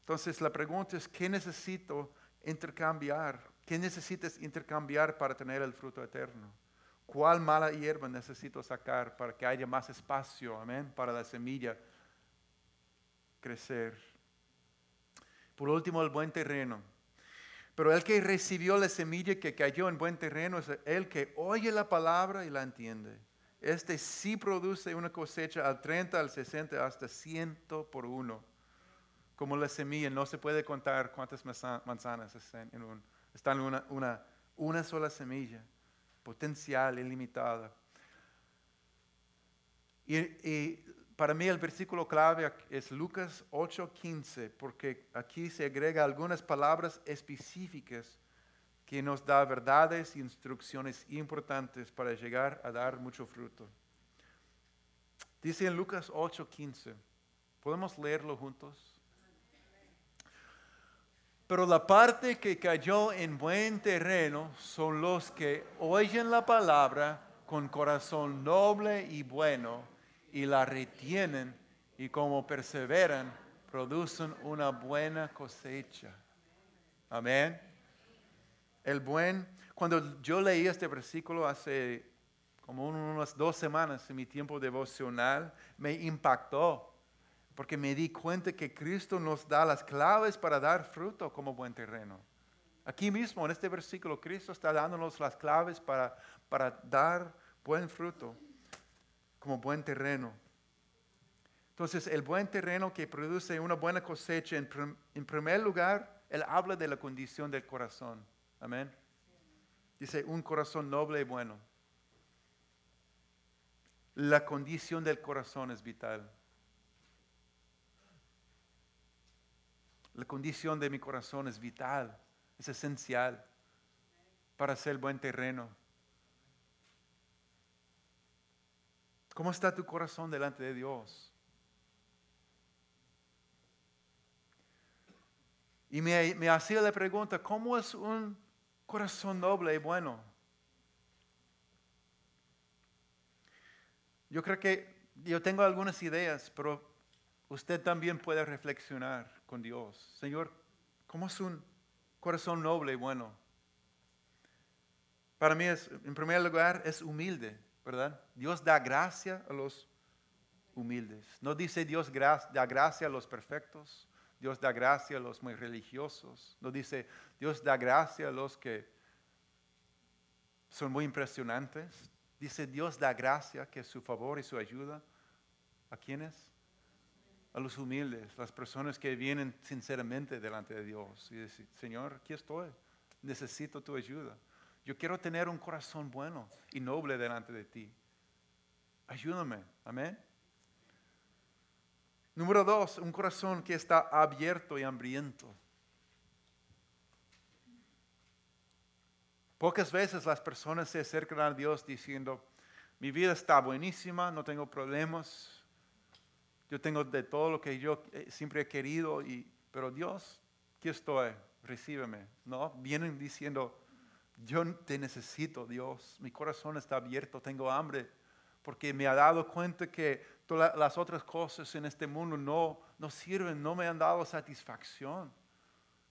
Entonces la pregunta es, ¿qué necesito intercambiar ¿Qué necesitas intercambiar para tener el fruto eterno? ¿Cuál mala hierba necesito sacar para que haya más espacio, amén, para la semilla crecer? Por último, el buen terreno. Pero el que recibió la semilla que cayó en buen terreno es el que oye la palabra y la entiende. Este sí produce una cosecha al 30, al 60, hasta 100 por uno. Como la semilla, no se puede contar cuántas manzanas están en una sola semilla, potencial ilimitada. Y, y, para mí el versículo clave es Lucas 8:15, porque aquí se agrega algunas palabras específicas que nos da verdades e instrucciones importantes para llegar a dar mucho fruto. Dice en Lucas 8:15, ¿podemos leerlo juntos? Pero la parte que cayó en buen terreno son los que oyen la palabra con corazón noble y bueno y la retienen y como perseveran, producen una buena cosecha. Amén. El buen, cuando yo leí este versículo hace como unas dos semanas en mi tiempo devocional, me impactó porque me di cuenta que Cristo nos da las claves para dar fruto como buen terreno. Aquí mismo, en este versículo, Cristo está dándonos las claves para, para dar buen fruto como buen terreno. Entonces, el buen terreno que produce una buena cosecha, en, en primer lugar, él habla de la condición del corazón. Amén. Dice, un corazón noble y bueno. La condición del corazón es vital. La condición de mi corazón es vital, es esencial para ser buen terreno. ¿Cómo está tu corazón delante de Dios? Y me, me hacía la pregunta, ¿cómo es un corazón noble y bueno? Yo creo que yo tengo algunas ideas, pero usted también puede reflexionar con Dios. Señor, ¿cómo es un corazón noble y bueno? Para mí es, en primer lugar, es humilde, ¿verdad? Dios da gracia a los humildes. No dice Dios da gracia a los perfectos, Dios da gracia a los muy religiosos. No dice Dios da gracia a los que son muy impresionantes. Dice Dios da gracia, que su favor y su ayuda. ¿A quiénes? A los humildes, las personas que vienen sinceramente delante de Dios y decir, Señor, aquí estoy, necesito tu ayuda. Yo quiero tener un corazón bueno y noble delante de ti. Ayúdame, amén. Número dos, un corazón que está abierto y hambriento. Pocas veces las personas se acercan a Dios diciendo, mi vida está buenísima, no tengo problemas, yo tengo de todo lo que yo eh, siempre he querido, y, pero Dios, aquí estoy, recíbeme. No, vienen diciendo, yo te necesito, Dios, mi corazón está abierto, tengo hambre, porque me ha dado cuenta que todas las otras cosas en este mundo no, no sirven, no me han dado satisfacción,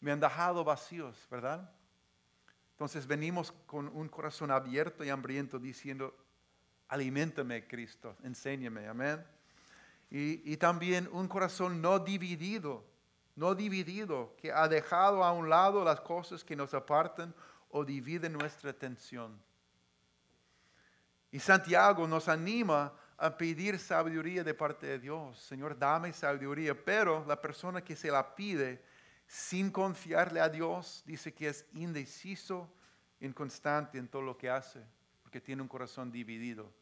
me han dejado vacíos, ¿verdad? Entonces venimos con un corazón abierto y hambriento diciendo, alimentame Cristo, enséñame, amén. Y, también un corazón no dividido, no dividido, que ha dejado a un lado las cosas que nos apartan o dividen nuestra atención. Y Santiago nos anima a pedir sabiduría de parte de Dios. Señor, dame sabiduría. Pero la persona que se la pide sin confiarle a Dios dice que es indeciso, inconstante en todo lo que hace, porque tiene un corazón dividido.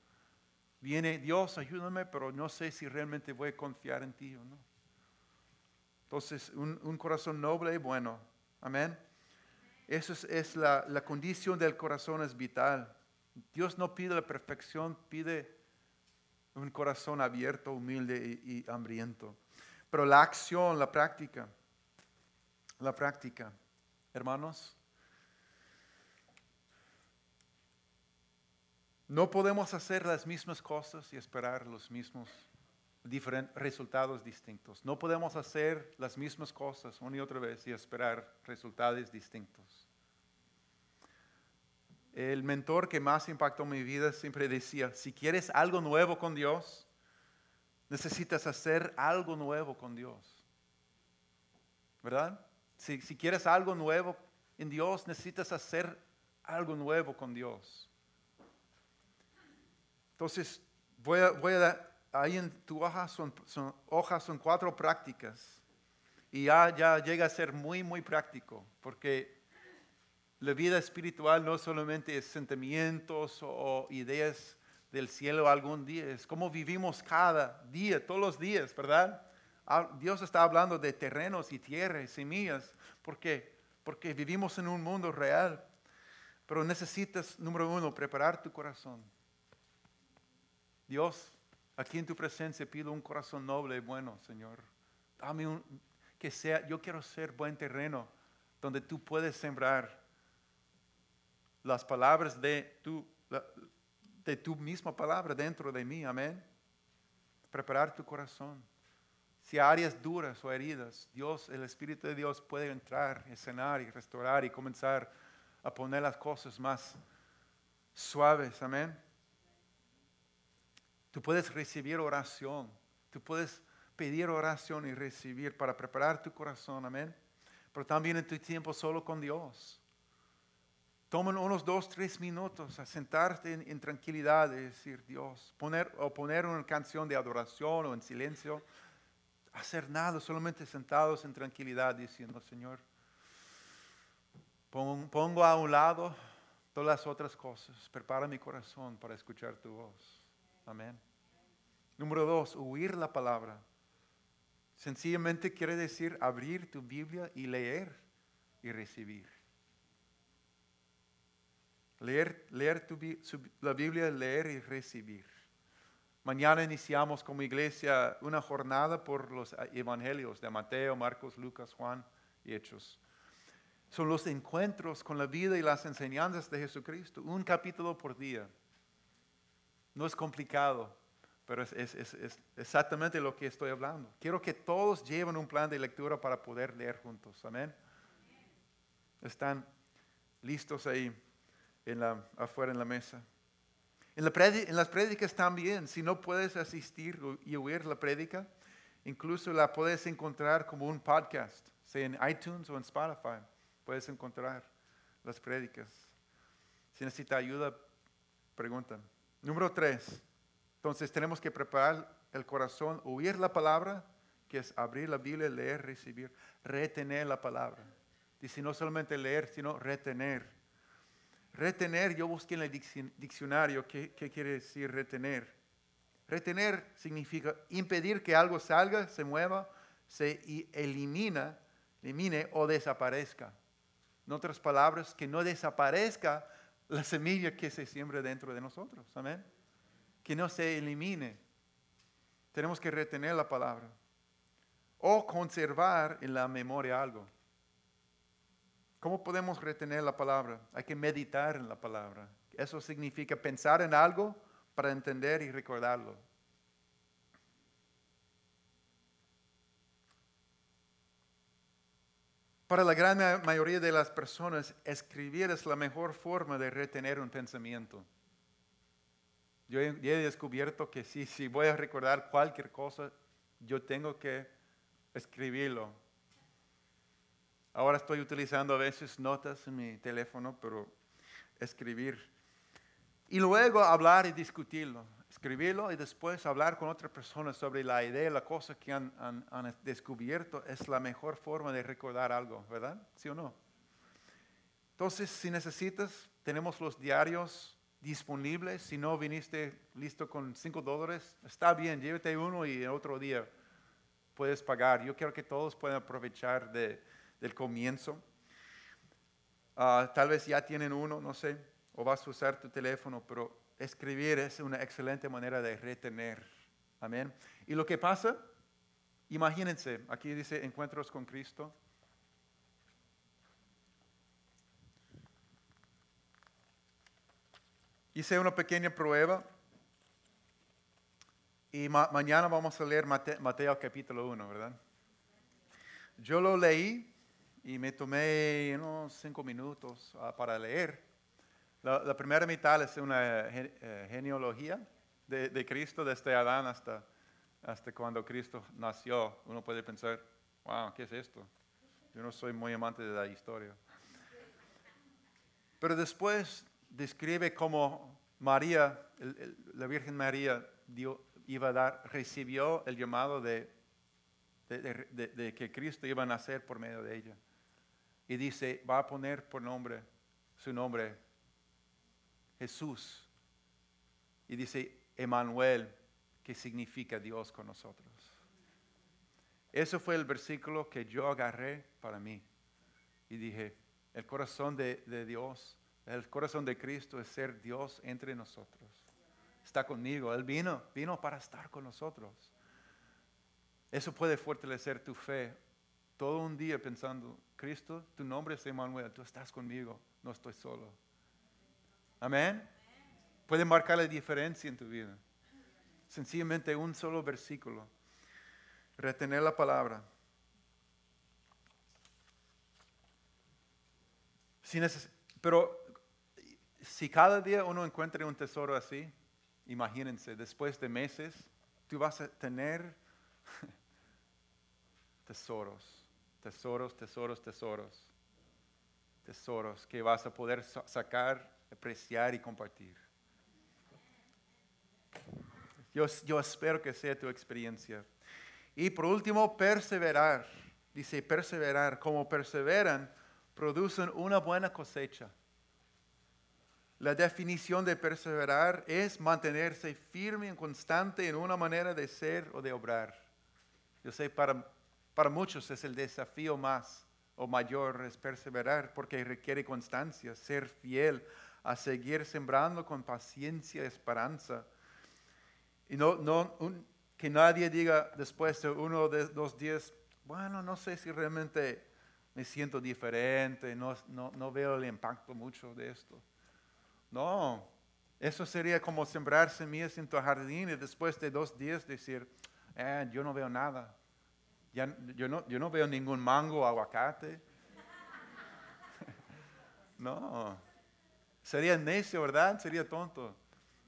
Viene Dios, ayúdame, pero no sé si realmente voy a confiar en ti o no. Entonces, un, corazón noble y bueno. Amén. Eso es, la, condición del corazón, es vital. Dios no pide la perfección, pide un corazón abierto, humilde y hambriento. Pero la acción, la práctica, la práctica, hermanos, No podemos hacer las mismas cosas y esperar los mismos resultados distintos. No podemos hacer las mismas cosas una y otra vez y esperar resultados distintos. El mentor que más impactó mi vida siempre decía, si quieres algo nuevo con Dios, necesitas hacer algo nuevo con Dios. ¿Verdad? Si, si quieres algo nuevo en Dios, necesitas hacer algo nuevo con Dios. Entonces, voy a, ahí en tu hoja son, son cuatro prácticas. Y ya, ya llega a ser muy, muy práctico, porque la vida espiritual no solamente es sentimientos o ideas del cielo algún día, es como vivimos cada día, todos los días, ¿verdad? Ah, Dios está hablando de terrenos y tierras y semillas, porque porque vivimos en un mundo real. Pero necesitas, número uno, preparar tu corazón Dios, aquí en tu presencia pido un corazón noble y bueno, Señor. Dame un, que sea, yo quiero ser buen terreno donde tú puedes sembrar las palabras de tu, de tu misma palabra dentro de mí, amén. Preparar tu corazón. Si hay áreas duras o heridas, Dios, el Espíritu de Dios puede entrar, sanar y restaurar y comenzar a poner las cosas más suaves, amén. Tú puedes recibir oración, tú puedes pedir oración y recibir para preparar tu corazón, amén. Pero también en tu tiempo solo con Dios. Tomen unos dos, tres minutos a sentarte en, tranquilidad y decir, Dios, poner, o poner una canción de adoración o en silencio, hacer nada, solamente sentados en tranquilidad diciendo, Señor, pongo a un lado todas las otras cosas, prepara mi corazón para escuchar tu voz. Amén. Número dos, huir la palabra. Sencillamente quiere decir abrir tu Biblia y leer y recibir. Leer, leer la Biblia, leer y recibir. Mañana iniciamos como iglesia una jornada por los evangelios de Mateo, Marcos, Lucas, Juan y Hechos. Son los encuentros con la vida y las enseñanzas de Jesucristo, un capítulo por día. No es complicado, pero es, es, exactamente lo que estoy hablando. Quiero que todos lleven un plan de lectura para poder leer juntos. Amén. Están listos ahí en la, afuera en la mesa. En, la en las prédicas también, si no puedes asistir y oír la prédica, incluso la puedes encontrar como un podcast, sea en iTunes o en Spotify. Puedes encontrar las prédicas. Si necesita ayuda, pregunta. Número tres. Entonces tenemos que preparar el corazón, oír la palabra, que es abrir la Biblia, leer, recibir, retener la palabra. Dice no solamente leer, sino retener. Retener, yo busqué en el diccionario qué, quiere decir retener. Retener significa impedir que algo salga, se mueva, se elimina, elimine o desaparezca. En otras palabras, que no desaparezca la semilla que se siembra dentro de nosotros. Amén. Que no se elimine. Tenemos que retener la palabra. O conservar en la memoria algo. ¿Cómo podemos retener la palabra? Hay que meditar en la palabra. Eso significa pensar en algo para entender y recordarlo. Para la gran mayoría de las personas, escribir es la mejor forma de retener un pensamiento. Yo he, descubierto que si, si voy a recordar cualquier cosa, yo tengo que escribirlo Ahora estoy utilizando a veces notas en mi teléfono, pero escribir. Y luego hablar y discutirlo. Escribirlo y después hablar con otra persona sobre la idea, la cosa que han, descubierto. Es la mejor forma de recordar algo, ¿verdad? ¿Sí o no? Entonces, si necesitas, tenemos los diarios disponibles. Si no viniste listo con 5 dólares, está bien, llévate uno y otro día puedes pagar. Yo quiero que todos puedan aprovechar de del comienzo. Ah, tal vez ya tienen uno, no sé, o vas a usar tu teléfono, pero escribir es una excelente manera de retener. Amén. Y lo que pasa, imagínense, aquí dice encuentros con Cristo. Hice una pequeña prueba y mañana vamos a leer Mateo capítulo 1, ¿verdad? Yo lo leí y me tomé unos cinco minutos ah, para leer. La, primera mitad es una eh, genealogía de, de, Cristo desde Adán hasta, hasta cuando Cristo nació. Uno puede pensar, wow, ¿qué es esto? Yo no soy muy amante de la historia. Pero después describe cómo María, la Virgen María, iba a dar, recibió el llamado de, que Cristo iba a nacer por medio de ella y dice, va a poner por nombre, su nombre, Jesús. Y dice, Emanuel, que significa Dios con nosotros. Ese fue el versículo que yo agarré para mí. Y dije, el corazón de Dios, el corazón de Cristo es ser Dios entre nosotros. Está conmigo. Él vino, vino para estar con nosotros. Eso puede fortalecer tu fe todo un día pensando, Cristo, tu nombre es Emmanuel, tú estás conmigo, no estoy solo. Amén. Puede marcar la diferencia en tu vida. Sencillamente un solo versículo. Retener la palabra. pero si cada día uno encuentra un tesoro así, imagínense, después de meses, tú vas a tener tesoros, tesoros, tesoros, tesoros, tesoros que vas a poder sacar, apreciar y compartir. Yo, espero que sea tu experiencia. Y por último, perseverar. Dice, perseverar. Como perseveran, producen una buena cosecha. La definición de perseverar es mantenerse firme y constante en una manera de ser o de obrar. Yo sé, para, para muchos es el desafío más o mayor, es perseverar porque requiere constancia, ser fiel, a seguir sembrando con paciencia y esperanza. Y no, no que nadie diga después de uno de dos días, bueno, no sé si realmente me siento diferente, no, veo el impacto mucho de esto. No, eso sería como sembrar semillas en tu jardín y después de dos días decir, eh, yo no veo nada. Yo, no, veo ningún mango aguacate. no, sería necio, ¿verdad? Sería tonto.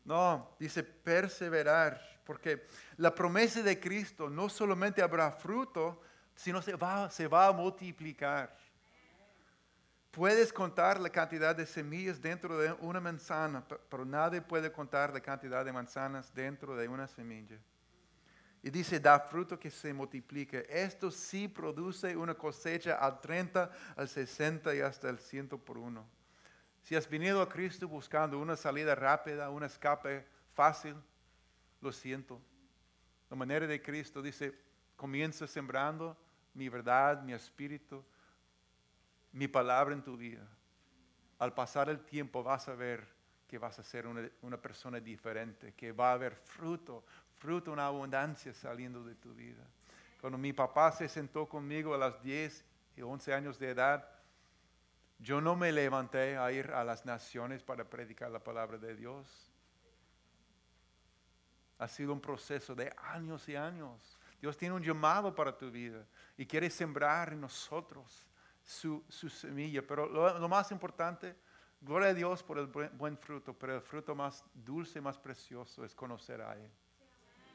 No, dice perseverar, porque la promesa de Cristo no solamente habrá fruto, sino se va a multiplicar. Puedes contar la cantidad de semillas dentro de una manzana, pero nadie puede contar la cantidad de manzanas dentro de una semilla. Y dice, da fruto que se multiplique. Esto sí produce una cosecha al 30, al 60 y hasta el 100 por uno. Si has venido a Cristo buscando una salida rápida, un escape fácil, lo siento. La manera de Cristo dice, comienza sembrando mi verdad, mi espíritu, mi palabra en tu vida. Al pasar el tiempo vas a ver que vas a ser una, persona diferente, que va a haber fruto, fruto, una abundancia saliendo de tu vida. Cuando mi papá se sentó conmigo a los 10 y 11 años de edad, yo no me levanté a ir a las naciones para predicar la palabra de Dios. Ha sido un proceso de años y años. Dios tiene un llamado para tu vida y quiere sembrar en nosotros su, semilla. Pero lo, más importante, gloria a Dios por el buen, fruto, pero el fruto más dulce, más precioso es conocer a Él.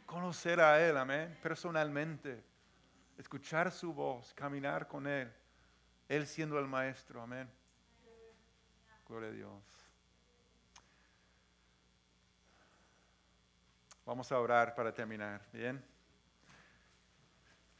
Conocer a Él, amén, personalmente. Escuchar su voz, caminar con Él. Él siendo el maestro, amén. Gloria a Dios. Vamos a orar para terminar, ¿bien?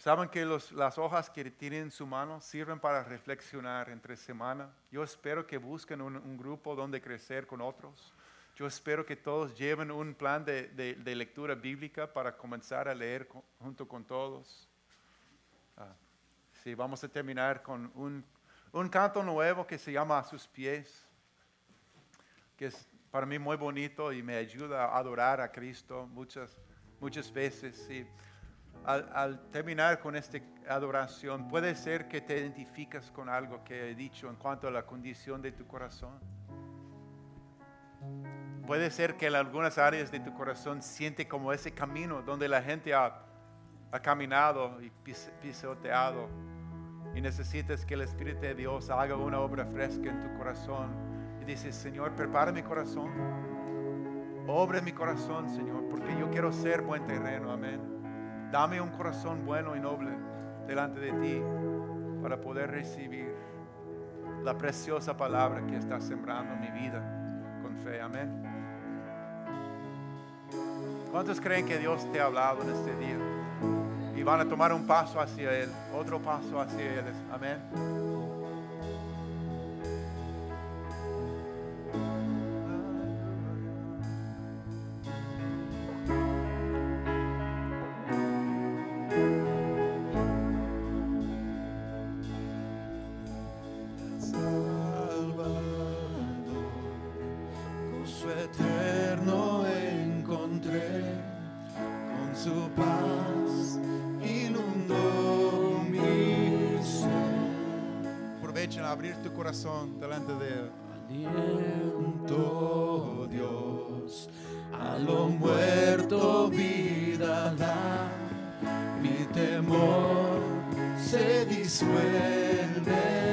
Saben que las hojas que tienen en su mano sirven para reflexionar entre semana. Yo espero que busquen un, grupo donde crecer con otros. Yo espero que todos lleven un plan de, lectura bíblica para comenzar a leer junto con todos. Ah, sí, vamos a terminar con un, un canto nuevo que se llama A sus pies, que es para mí muy bonito y me ayuda a adorar a Cristo muchas, muchas veces. Sí al, terminar con esta adoración, puede ser que te identificas con algo que he dicho en cuanto a la condición de tu corazón. Puede ser que en algunas áreas de tu corazón siente como ese camino donde la gente ha, caminado y pisoteado y necesitas que el Espíritu de Dios haga una obra fresca en tu corazón. Y dices, Señor, prepara mi corazón. Obra mi corazón, Señor, porque yo quiero ser buen terreno. Amén. Dame un corazón bueno y noble delante de ti para poder recibir la preciosa palabra que está sembrando mi vida con fe. Amén. ¿Cuántos creen que Dios te ha hablado en este día? Y van a tomar un paso hacia Él, otro paso hacia Él. Amén. aprovechen a abrir tu corazón delante de Él. Aliento Dios, a lo muerto vida da, mi temor se disuelve.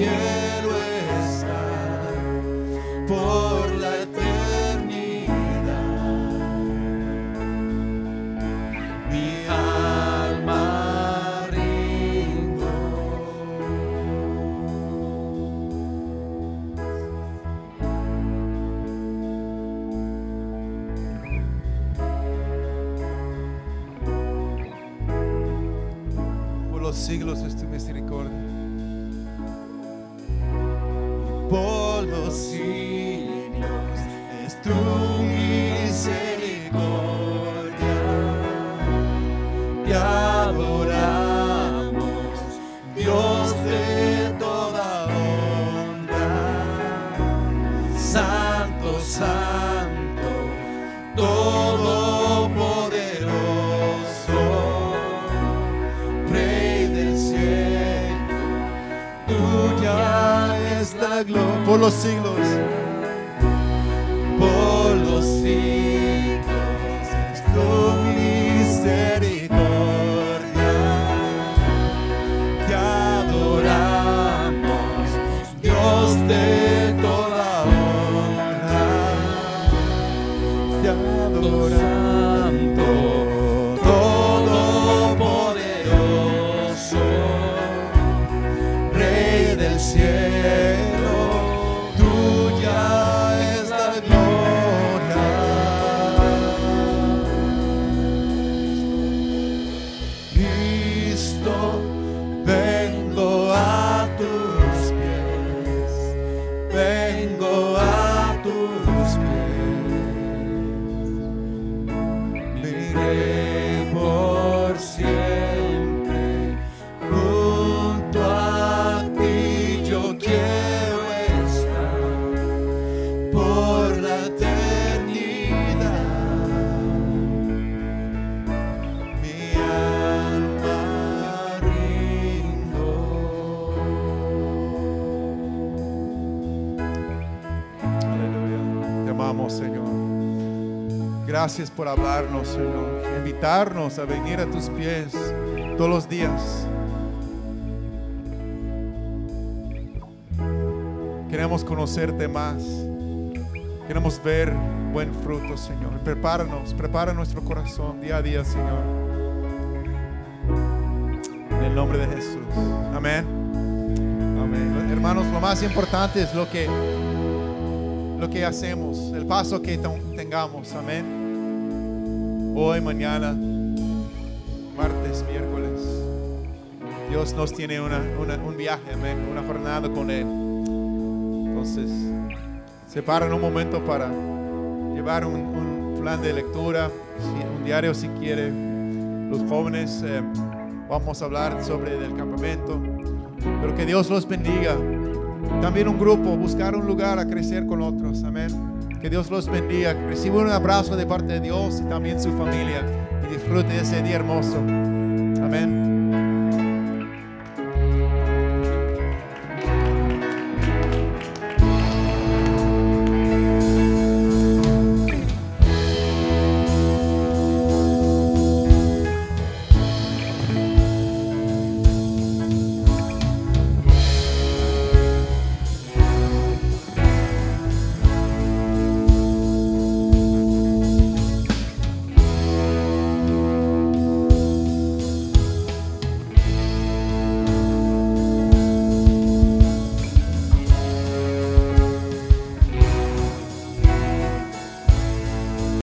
Yeah. Gracias por hablarnos, Señor. Invitarnos a venir a tus pies todos los días. Queremos conocerte más. Queremos ver buen fruto, Señor. Prepáranos, prepara nuestro corazón día a día, Señor. En el nombre de Jesús. Amén. Amén. Hermanos, lo más importante es lo que lo que hacemos, el paso que tengamos. Amén hoy, mañana, martes, miércoles. Dios nos tiene una, un viaje, amen, una jornada con Él. Entonces, se paran un momento para llevar un, un plan de lectura, un diario si quiere. Los jóvenes eh, vamos a hablar sobre el campamento, pero que Dios los bendiga. También un grupo, buscar un lugar a crecer con otros. Amén. Que Dios los bendiga, reciba un abrazo de parte de Dios y también su familia y disfrute ese día hermoso. Amén.